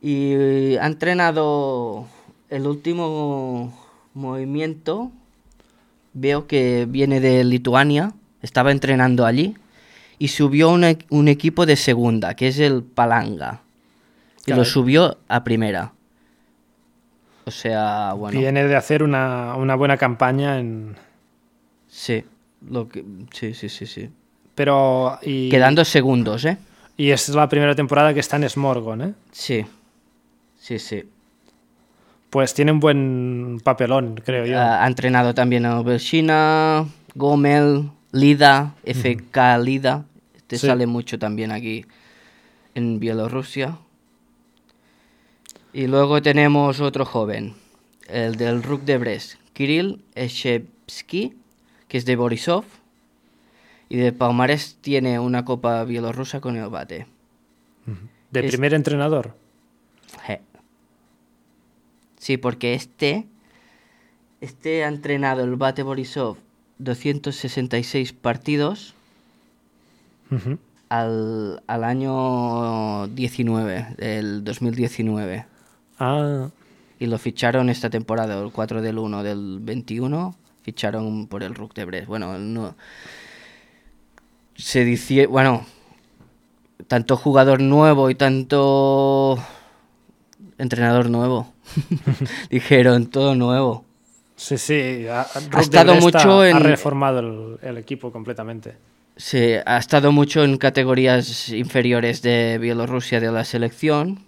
B: Y ha entrenado el último movimiento. Veo que viene de Lituania. Estaba entrenando allí. Y subió un, e- un equipo de segunda, que es el Palanga. Y
A: Claro.
B: lo subió a primera. O sea, bueno.
A: Viene de hacer una, una buena campaña en...
B: Sí, lo que, sí, sí, sí, sí.
A: Pero... Y,
B: Quedando segundos, ¿eh?
A: y es la primera temporada que está en Smorgon, ¿eh?
B: Sí. Sí, sí.
A: Pues tiene un buen papelón, creo yo.
B: Ha entrenado también a Belshina, Gomel, Lida, FK Lida.
A: Sí.
B: sale mucho también aquí en Bielorrusia. Y luego tenemos otro joven, el del Ruk de Brest, Kirill Eshevsky, que es de Borisov. Y de Palmarés tiene una copa bielorrusa con el bate.
A: de
B: es-
A: primer entrenador.
B: Sí, porque este, este ha entrenado el Bate Borisov 266 partidos
A: Ujú.
B: al, al año 19, el 2019.
A: Ah,
B: Y lo ficharon esta temporada, el 4 del 1 del 21, ficharon por el Rook de Brest. Bueno, no, se dice, bueno, tanto jugador nuevo y tanto entrenador nuevo. [LAUGHS] [LAUGHS] Dijeron todo nuevo.
A: sí, sí. Ha, de
B: estado mucho
A: ha- ha
B: en-
A: reformado el, el equipo completamente.
B: Sí, ha estado mucho en categorías inferiores de Bielorrusia de la selección,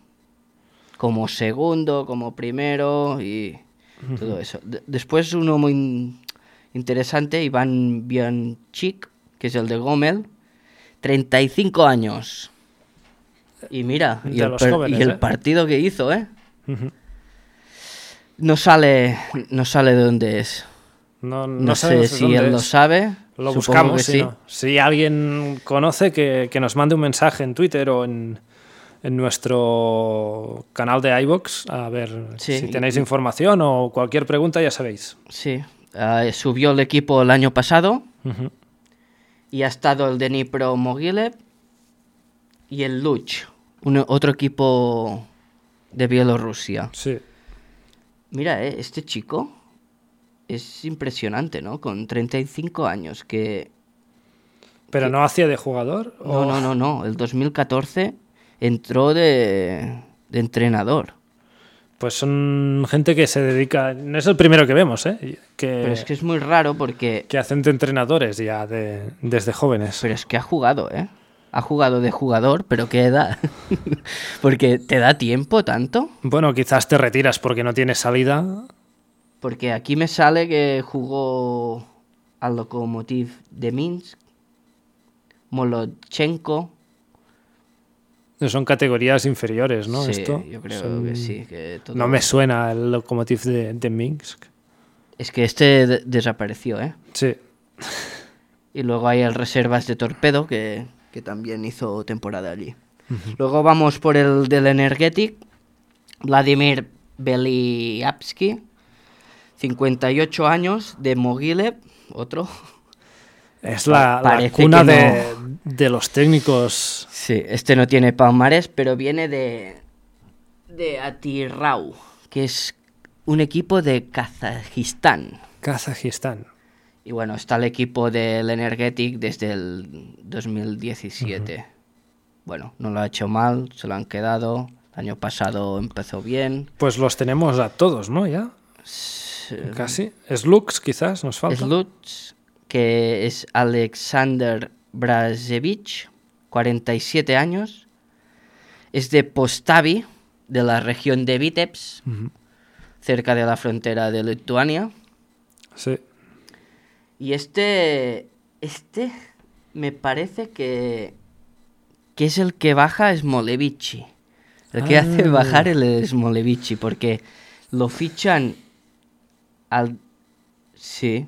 B: como segundo, como primero y todo eso. De- después uno muy in- interesante, Iván Bianchik, que es el de Gomel, 35 años. Y mira, y, el,
A: los
B: per-
A: jóvenes,
B: y el
A: ¿eh?
B: partido que hizo, ¿eh? No sale, no sale de dónde es.
A: No, no
B: No, sé si él lo sabe.
A: Lo
B: supongo
A: buscamos,
B: que
A: si
B: sí.
A: no. Si alguien conoce, que, que nos mande un mensaje en Twitter o en, en nuestro canal de iVoox. A ver
B: Sí,
A: si
B: y-
A: tenéis información o cualquier pregunta, ya sabéis.
B: Sí, ah, subió el equipo el año pasado y ha estado el Dnipro Mogilev y el Luch, un- otro equipo de Bielorrusia.
A: Sí.
B: Mira, eh, este chico es impresionante, ¿no? Con 35 años, que...
A: ¿Pero no hacía de jugador?
B: No,
A: o-
B: no, no, no, el 2014 entró de, de entrenador.
A: Pues son gente que se dedica. No es el primero que vemos, ¿eh? Que,
B: Pero es que es muy raro porque...
A: que hacen de entrenadores ya de- desde jóvenes.
B: Pero es que ha jugado, ¿eh? Ha jugado de jugador, pero ¿qué edad? [LAUGHS] porque te da tiempo tanto.
A: Bueno, quizás te retiras porque no tienes salida.
B: Porque aquí me sale que jugó al Lokomotiv de Minsk, Molotchenko.
A: Son categorías inferiores, ¿no?
B: Sí,
A: Esto
B: yo creo
A: son-
B: que sí. que todo-
A: No me suena el locomotiv de, de Minsk.
B: Es que este de- desapareció, ¿eh?
A: Sí.
B: Y luego hay el Reservas de Torpedo, que, que también hizo temporada allí. Luego vamos por el del Energetic, Vladimir Beliapsky, 58 años, de Mogilev, otro.
A: Es la, la cuna de, de los técnicos.
B: Sí, este no tiene palmarés, pero viene de, de Atirau, que es un equipo de Kazajistán.
A: Kazajistán.
B: Y bueno, está el equipo del Energetic desde el 2017. Bueno, no lo ha hecho mal, se lo han quedado. El año pasado empezó bien.
A: Pues los tenemos a todos, ¿no? Ya. Casi. Slux, quizás, nos falta.
B: Sluts, que es Alexander Brazevich, 47 años. Es de Postavi, de la región de Vitebsk, cerca de la frontera de Lituania.
A: Sí.
B: Y este. Este. Me parece que. Que es el que baja Smolevici. El que hace
A: Ah.
B: bajar el Smolevici. Porque lo fichan. Al. Sí.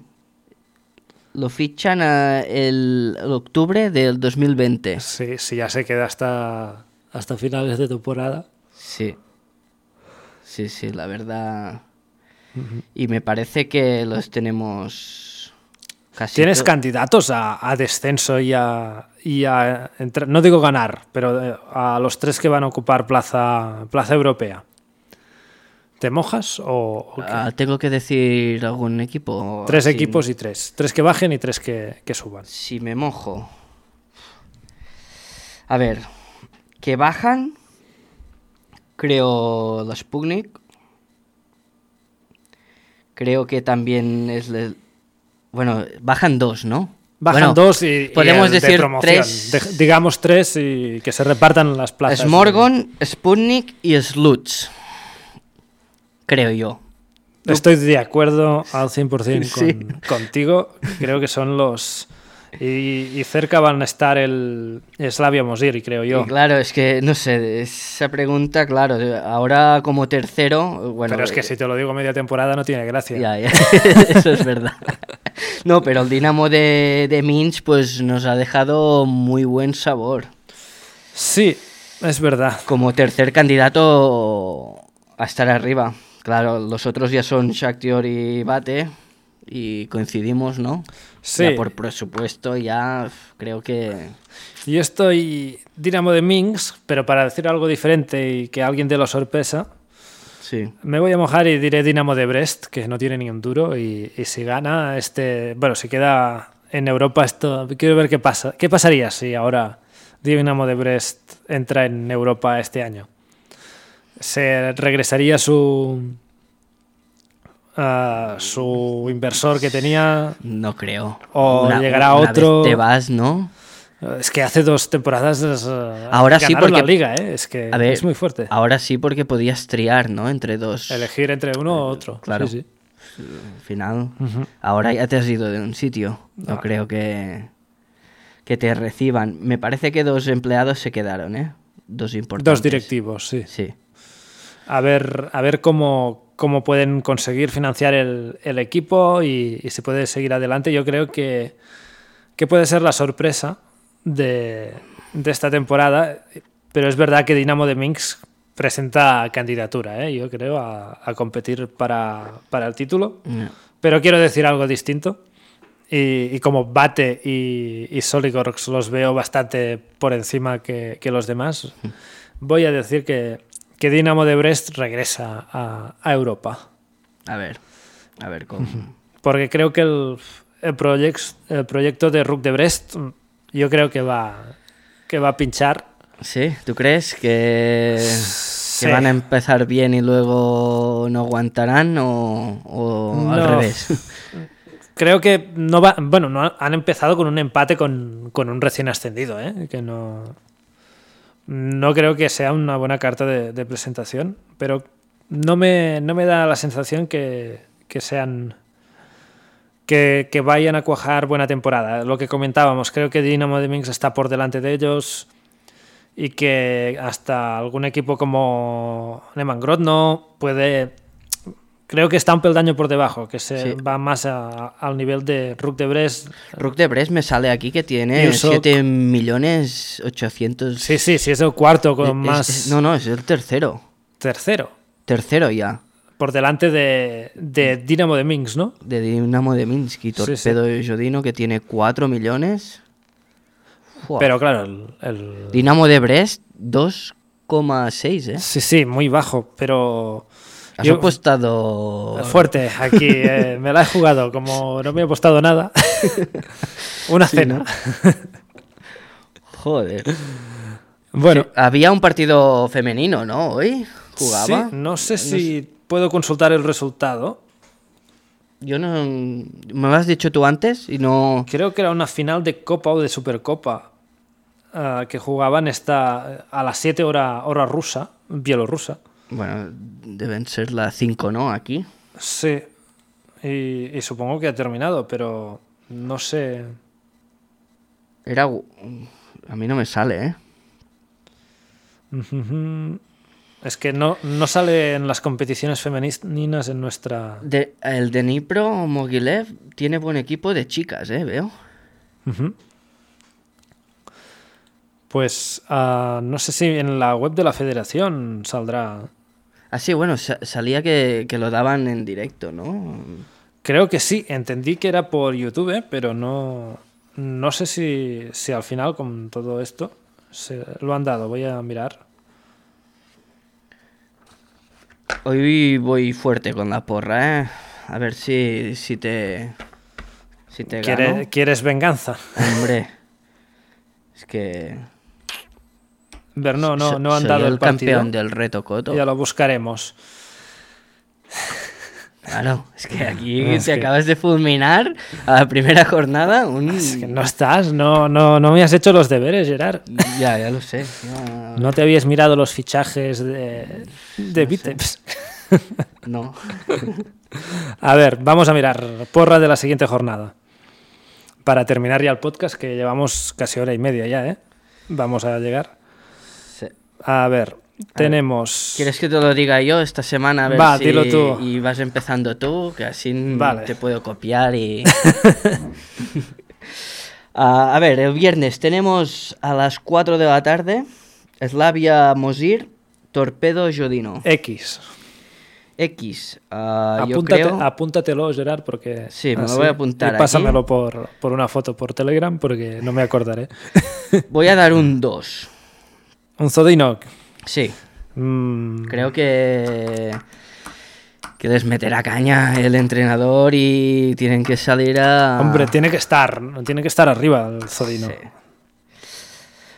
B: Lo fichan a el, el octubre del 2020.
A: Sí, sí, ya se queda hasta, hasta finales de temporada.
B: Sí. Sí, sí, la verdad. Y me parece que los tenemos. Casi
A: Tienes
B: to-
A: candidatos a, a descenso y a, y a entrar- no digo ganar, pero eh, a los tres que van a ocupar plaza, plaza europea. ¿Te mojas o?
B: Ah, ¿Tengo que decir algún equipo?
A: tres equipos y tres? Tres que bajen y tres que, que suban.
B: Si me mojo. A ver, que bajan. Creo los Sputnik. Creo que también es. Bueno, bajan dos, ¿no?
A: Bajan
B: Bueno,
A: dos y, y
B: podemos
A: el de
B: decir
A: promoción.
B: tres.
A: De- digamos tres y que se repartan las plazas.
B: Smorgon, Sputnik y Sluts. Creo yo.
A: Estoy de acuerdo al 100% [LAUGHS] con,
B: Sí.
A: contigo. Creo que son los... Y, y cerca van a estar el Slavia Mosiri, creo yo.
B: Y claro, es que no sé, esa pregunta, claro, ahora como tercero, bueno.
A: pero es que
B: eh,
A: si te lo digo media temporada no tiene gracia.
B: Ya, ya. [LAUGHS] Eso es verdad. No, pero el Dinamo de, de Minsk pues nos ha dejado muy buen sabor.
A: Sí, es verdad.
B: Como tercer candidato a estar arriba. Claro, los otros ya son Shakhtar y Bate y coincidimos, ¿no?
A: Sí.
B: Ya por presupuesto ya creo que
A: Yo estoy Dinamo de Minsk, pero para decir algo diferente y que alguien dé la sorpresa,
B: sí.
A: me voy a mojar y diré Dinamo de Brest, que no tiene ni un duro. Y, y si gana, este. Bueno, si queda en Europa, esto. Quiero ver qué pasa. ¿Qué pasaría si ahora Dinamo de Brest entra en Europa este año? ¿Se regresaría su. a su inversor que tenía?
B: No creo.
A: O llegará
B: una
A: otro-
B: vez te vas, ¿no?
A: Es que hace dos temporadas eh,
B: Ahora sí,
A: ganaron la
B: porque-
A: liga, ¿eh? es que
B: A ver,
A: es muy fuerte.
B: Ahora sí porque podías triar, ¿no? Entre dos.
A: Elegir entre uno u otro.
B: claro.
A: Sí, sí.
B: Al final, ahora ya te has ido de un sitio. No
A: Ah.
B: creo que, que te reciban. Me parece que dos empleados se quedaron, ¿eh? Dos importantes.
A: Dos directivos, sí.
B: Sí.
A: A ver, a ver cómo, cómo pueden conseguir financiar el, el equipo y, y si puede seguir adelante. Yo creo que, que puede ser la sorpresa de, de esta temporada, pero es verdad que Dinamo de Minsk presenta candidatura, ¿eh? yo creo, a, a competir para, para el título.
B: No.
A: Pero quiero decir algo distinto. Y, y como Bate y, y Soligorx los veo bastante por encima que, que los demás, voy a decir que, que Dinamo de Brest regresa a, a Europa.
B: A ver. A ver cómo.
A: Porque creo que el, el, el proyecto de Rook de Brest, yo creo que va, que va a pinchar.
B: ¿Sí? ¿Tú crees que,
A: Sí.
B: que van a empezar bien y luego no aguantarán o, o al revés? [LAUGHS]
A: Creo que no va. Bueno, no han empezado con un empate con, con un recién ascendido, ¿eh? Que no. No creo que sea una buena carta de, presentación, pero no me, no me da la sensación que, que sean. Que, que vayan a cuajar buena temporada. Lo que comentábamos, creo que Dinamo de Minsk está por delante de ellos y que hasta algún equipo como Neman Grodno puede. Creo que está un peldaño por debajo, que se
B: Sí.
A: va más a- al nivel de Rook de Brest.
B: Rook de Brest me sale aquí que tiene
A: Yusok.
B: 7 millones 800...
A: Sí, sí, sí, es el cuarto con
B: Es-
A: más
B: es- no, no, es el tercero.
A: tercero.
B: Tercero ya.
A: Por delante de, de Dinamo de Minsk, ¿no?
B: De Dinamo de Minsk y
A: Sí, sí.
B: Torpedo Jodino que tiene 4 millones.
A: Pero claro, el, el-
B: Dinamo de Brest 2,6, ¿eh?
A: Sí, sí, muy bajo, pero...
B: Has
A: yo-
B: apostado...
A: Fuerte, aquí eh, [LAUGHS] me la he jugado, como no me he apostado nada. [LAUGHS] Una
B: Sí,
A: cena.
B: ¿no? Joder.
A: Bueno,
B: Sí, había un partido femenino, ¿no? Hoy jugaba.
A: sí, no sé si puedo consultar el resultado.
B: Yo no. Me lo has dicho tú antes y no.
A: Creo que era una final de Copa o de Supercopa ah, que jugaban esta a las 7 hora, hora rusa, bielorrusa.
B: Bueno, deben ser las 5, ¿no? Aquí.
A: Sí, y, y supongo que ha terminado, pero no sé.
B: Era. A mí no me sale, ¿eh?
A: Es que no, no sale en las competiciones femeninas en nuestra.
B: De, el de Dnipro Mogilev tiene buen equipo de chicas, ¿eh? Veo.
A: Pues ah, no sé si en la web de la federación saldrá.
B: Ah, sí, bueno, sa- salía que, que lo daban en directo, ¿no?
A: Creo que sí, entendí que era por YouTube, ¿eh? pero no, no sé si, si al final con todo esto se lo han dado. Voy a mirar.
B: Hoy voy fuerte con la porra, ¿eh? A ver si, si te... Si te
A: ¿Quiere-
B: gano.
A: ¿Quieres venganza?
B: Hombre. [LAUGHS] Es que...
A: Ver, no, no, no han
B: soy
A: dado
B: el
A: el
B: campeón del reto Coto.
A: Ya lo buscaremos.
B: Claro, es que aquí [LAUGHS]
A: Es que-
B: acabas de fulminar a la primera jornada. Un...
A: Es que no estás, no, no, no me has hecho los deberes, Gerard.
B: Ya, ya lo sé.
A: No te habías mirado los fichajes de, de Vitebs. [LAUGHS]
B: No.
A: A ver, vamos a mirar. Porra de la siguiente jornada. Para terminar ya el podcast, que llevamos casi hora y media ya, ¿eh? Vamos a llegar. A ver, tenemos.
B: ¿Quieres que te lo diga yo esta semana? A ver
A: Va,
B: si-
A: dilo tú.
B: Y vas empezando tú, que así
A: Vale.
B: te puedo copiar y... [LAUGHS] [LAUGHS] Ah, a ver, el viernes tenemos a las 4 de la tarde Slavia Mosir, Torpedo Jodino.
A: X.
B: X, ah, yo
A: Apúntate,
B: creo...
A: apúntatelo, Gerard, porque.
B: Sí, me lo voy a apuntar
A: y pásamelo
B: aquí.
A: por, por una foto por Telegram, porque no me acordaré.
B: Voy a dar un [LAUGHS] 2.
A: Un Zodinok.
B: Sí,
A: Mm,
B: creo que... Que les meterá caña el entrenador y tienen que salir a...
A: Hombre, tiene que estar, tiene que estar arriba el Zodino.
B: Sí.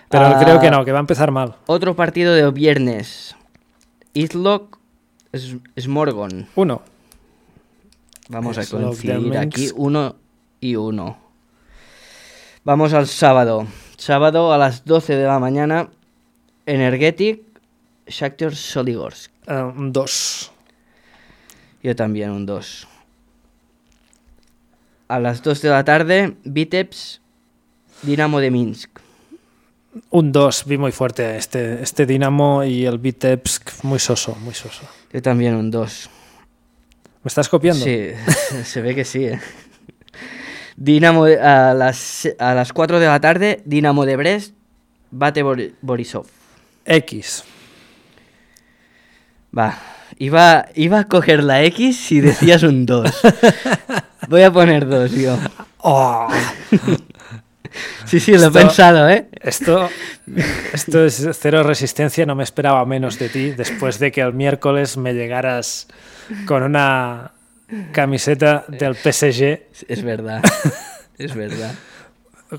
A: Pero
B: Ah,
A: creo que no, que va a empezar mal.
B: Otro partido de viernes. Islock Smorgon.
A: Uno.
B: Vamos a coincidir aquí. Uno y uno. Vamos al sábado. Sábado a las 12 de la mañana. Energetic. Shakhtar Soligorsk.
A: Eh, un dos.
B: Yo también un 2. A las 2 de la tarde. Vitebs. Dinamo de Minsk.
A: Un 2, vi muy fuerte este, este Dinamo y el Vitebsk, muy soso, muy soso.
B: Yo también un 2.
A: ¿Me estás copiando?
B: Sí, [LAUGHS] se ve que sí. ¿eh? Dinamo a las, a las 4 de la tarde, Dinamo de Brest, bate Bor- Borisov.
A: X.
B: Va, iba, iba a coger la X si decías un 2. [LAUGHS] Voy a poner 2, yo.
A: Oh, [LAUGHS]
B: Sí, sí, lo he pensado, ¿eh?
A: esto, esto es cero resistencia, no me esperaba menos de ti después de que el miércoles me llegaras con una camiseta del PSG
B: Es verdad, es verdad.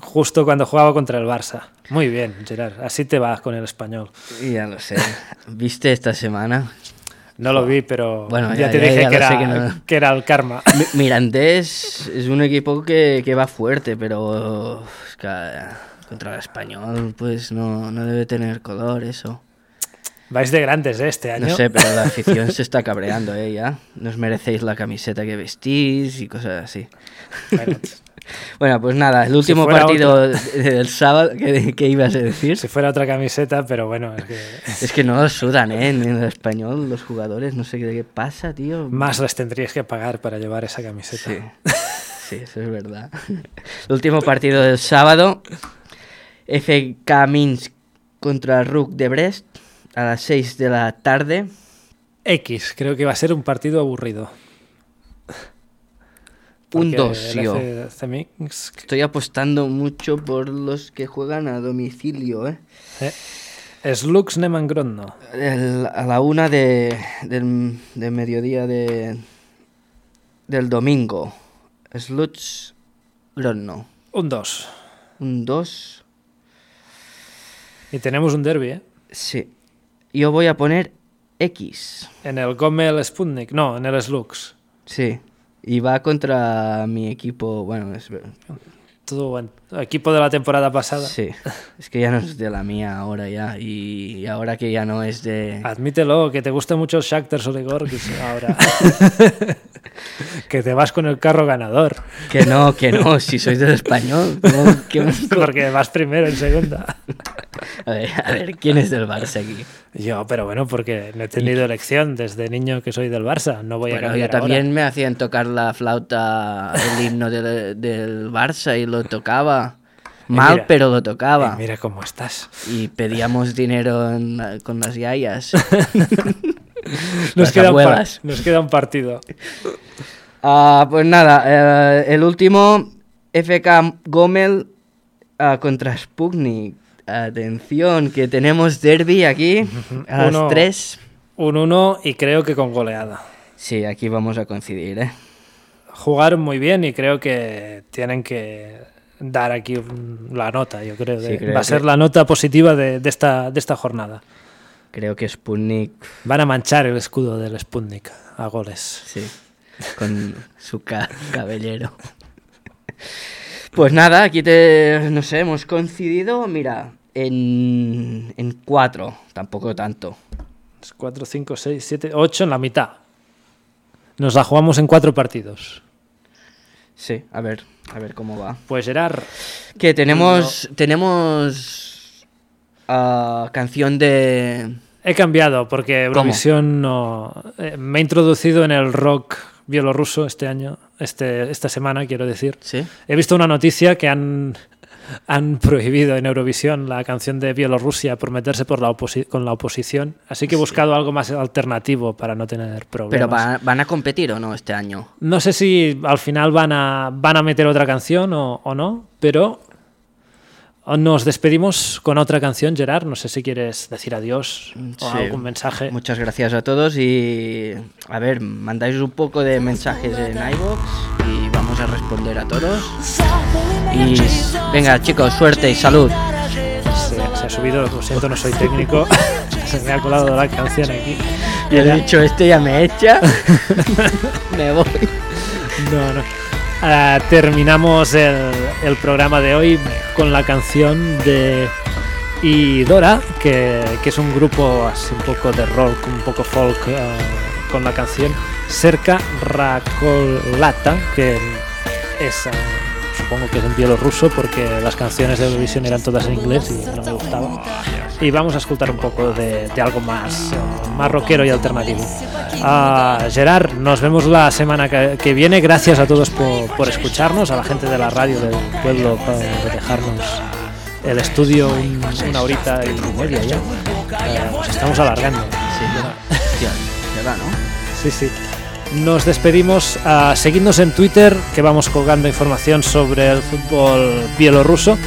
A: Justo cuando jugaba contra el Barça. Muy bien, Gerard, así te vas con el español.
B: Ya lo sé. ¿Viste esta semana?
A: No lo vi, pero
B: Bueno,
A: ya,
B: ya-
A: te
B: ya-
A: dije
B: ya
A: que, era,
B: que no.
A: que era el karma.
B: Mi- Mirandés es un equipo que, que va fuerte, pero es contra el español pues no, no debe tener color eso.
A: Vais de grandes ¿eh? este año.
B: No sé, pero la afición [LAUGHS] se está cabreando, ¿eh? Ya. Nos merecéis la camiseta que vestís y cosas así.
A: Bueno,
B: Bueno, pues nada, el último partido de- del sábado, ¿qué, qué ibas a decir?
A: si fuera otra camiseta, pero bueno, es que
B: Es que no sudan, ¿eh? En el español los jugadores, no sé qué, qué pasa, tío.
A: más les tendrías que pagar para llevar esa camiseta.
B: Sí, [LAUGHS] sí, eso es verdad. El último partido del sábado, FK Minsk contra RUK de Brest a las 6 de la tarde.
A: X, creo que va a ser un partido aburrido.
B: Un
A: Porque
B: 2,
A: el
B: yo. Estoy apostando mucho por los que juegan a domicilio, ¿eh?
A: eh, Slux Neman Grodno.
B: El- a la una de, del, de mediodía de, del domingo. Sluts Grodno.
A: Un 2.
B: Un 2.
A: Y tenemos un derby, ¿eh?
B: Sí. Yo voy a poner X.
A: En el Gomel Sputnik. No, en el Slux.
B: Sí. Y va contra mi equipo. Bueno, es
A: Todo buen equipo de la temporada pasada.
B: Sí. Es que ya no es de la mía ahora ya. Y ahora que ya no es de.
A: Admítelo, que te gusta mucho el Shakhtar Soligor ahora. [LAUGHS] que te vas con el carro ganador.
B: Que no, que no. Si sois del español. ¿cómo- qué- [LAUGHS]
A: Porque vas primero en segunda. [LAUGHS]
B: A ver, a ver, ¿quién es del Barça aquí?
A: Yo, pero bueno, porque no he tenido elección desde niño que soy del Barça. No voy a
B: Bueno, yo
A: cambiar
B: también me hacían tocar la flauta, el himno del, del Barça y lo tocaba.
A: Y
B: Mal,
A: mira,
B: pero lo tocaba.
A: Y mira cómo estás.
B: Y pedíamos [LAUGHS] dinero en con las yayas. [LAUGHS]
A: Nos queda, un par-
B: abuelas.
A: nos queda un partido.
B: Ah, pues nada, eh, el último, FK Gomel ah, contra Sputnik. Atención, que tenemos derby aquí a
A: Uno-
B: las 3.
A: Un 1 y creo que con goleada.
B: Sí, aquí vamos a coincidir, ¿eh?
A: Jugaron muy bien y creo que tienen que dar aquí un- la nota, yo creo.
B: Sí, creo
A: va a ser la nota positiva de, de esta, de esta jornada.
B: Creo que Sputnik,
A: Van a manchar el escudo del Sputnik a goles.
B: sí, con su ca- cabellero. Pues nada, aquí te, no sé, hemos coincidido, mira, en, en cuatro, tampoco tanto.
A: 4, 5, 6, 7, 8 en la mitad. Nos la jugamos en cuatro partidos.
B: Sí, a ver, a ver cómo va.
A: Pues Gerard,
B: Que tenemos, tenemos ah, canción de...
A: he cambiado porque. Eurovisión no... eh, me he introducido en el rock bielorruso este año, este, esta semana, quiero decir.
B: ¿Sí?
A: He visto una noticia que han, han [LAUGHS] prohibido en Eurovisión la canción de Bielorrusia por meterse por la con la oposición, así que he buscado algo más alternativo para no tener problemas.
B: Pero va- van a competir o no este año.
A: No sé si al final van a, van a meter otra canción o, o no, pero nos despedimos con otra canción, Gerard. No sé si quieres decir adiós o
B: Sí.
A: algún mensaje.
B: Muchas gracias a todos y a ver, mandáis un poco de mensajes en iVoox y a responder a todos. Y venga chicos, suerte y salud.
A: Se, se ha subido, lo siento, no soy técnico. [LAUGHS] se me ha colado la canción aquí.
B: Y he dicho, este ya me echa. [LAUGHS] me voy.
A: No, no. Ah, terminamos el, el programa de hoy con la canción de Idora, que, que es un grupo así un poco de rock, un poco folk, ah, con la canción Cerca Rakolata, que es, supongo que es en bielorruso, porque las canciones de Eurovisión eran todas en inglés y no me gustaba. Y vamos a escuchar un poco de, de algo más, ah, más rockero y alternativo. Ah, Gerard, nos vemos la semana que, que viene. Gracias a todos por, por escucharnos, a la gente de la radio del pueblo por dejarnos el estudio un- una horita y media ya. Eh, nos estamos alargando.
B: Hostia, ya va, ¿no?
A: Sí, sí Nos despedimos. ah, seguidnos en Twitter, que vamos colgando información sobre el fútbol bielorruso.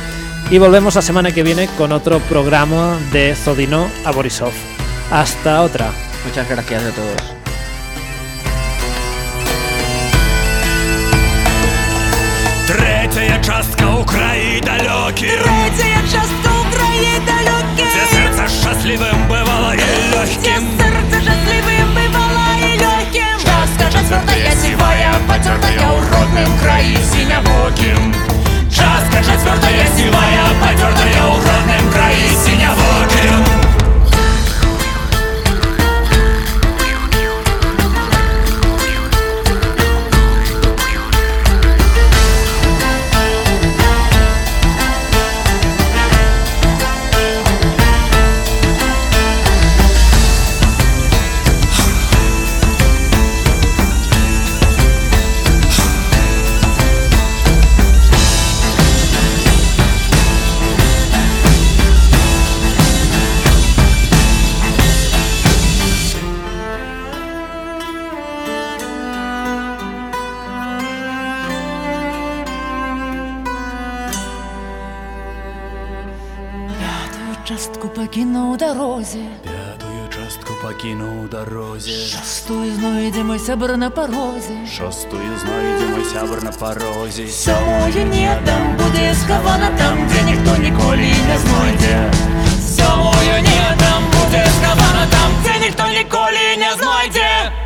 A: Y volvemos la semana que viene con otro programa de Zodino a Borisov. Hasta otra.
B: Muchas gracias a todos.
C: Третя частка України далекі
D: Третя частка України далекі,
C: Де серце щасливим бивало і
D: де
C: легким
D: Частка четвертая сивая, потертая уродным краи
C: синявоким Частка твердая сивая, потертая уродным краи синявоким
D: покинув дорозі,
C: п'ятую частку покинув дорозі,
D: шостую знайдемо сябр на порозі,
C: шостую знайдемо сябр на порозі.
D: Сьомою ні, там буде схована, там, де ніхто ніколи не знайде. Сьомою ні, там буде схована, там, де ніхто ніколи не знайде.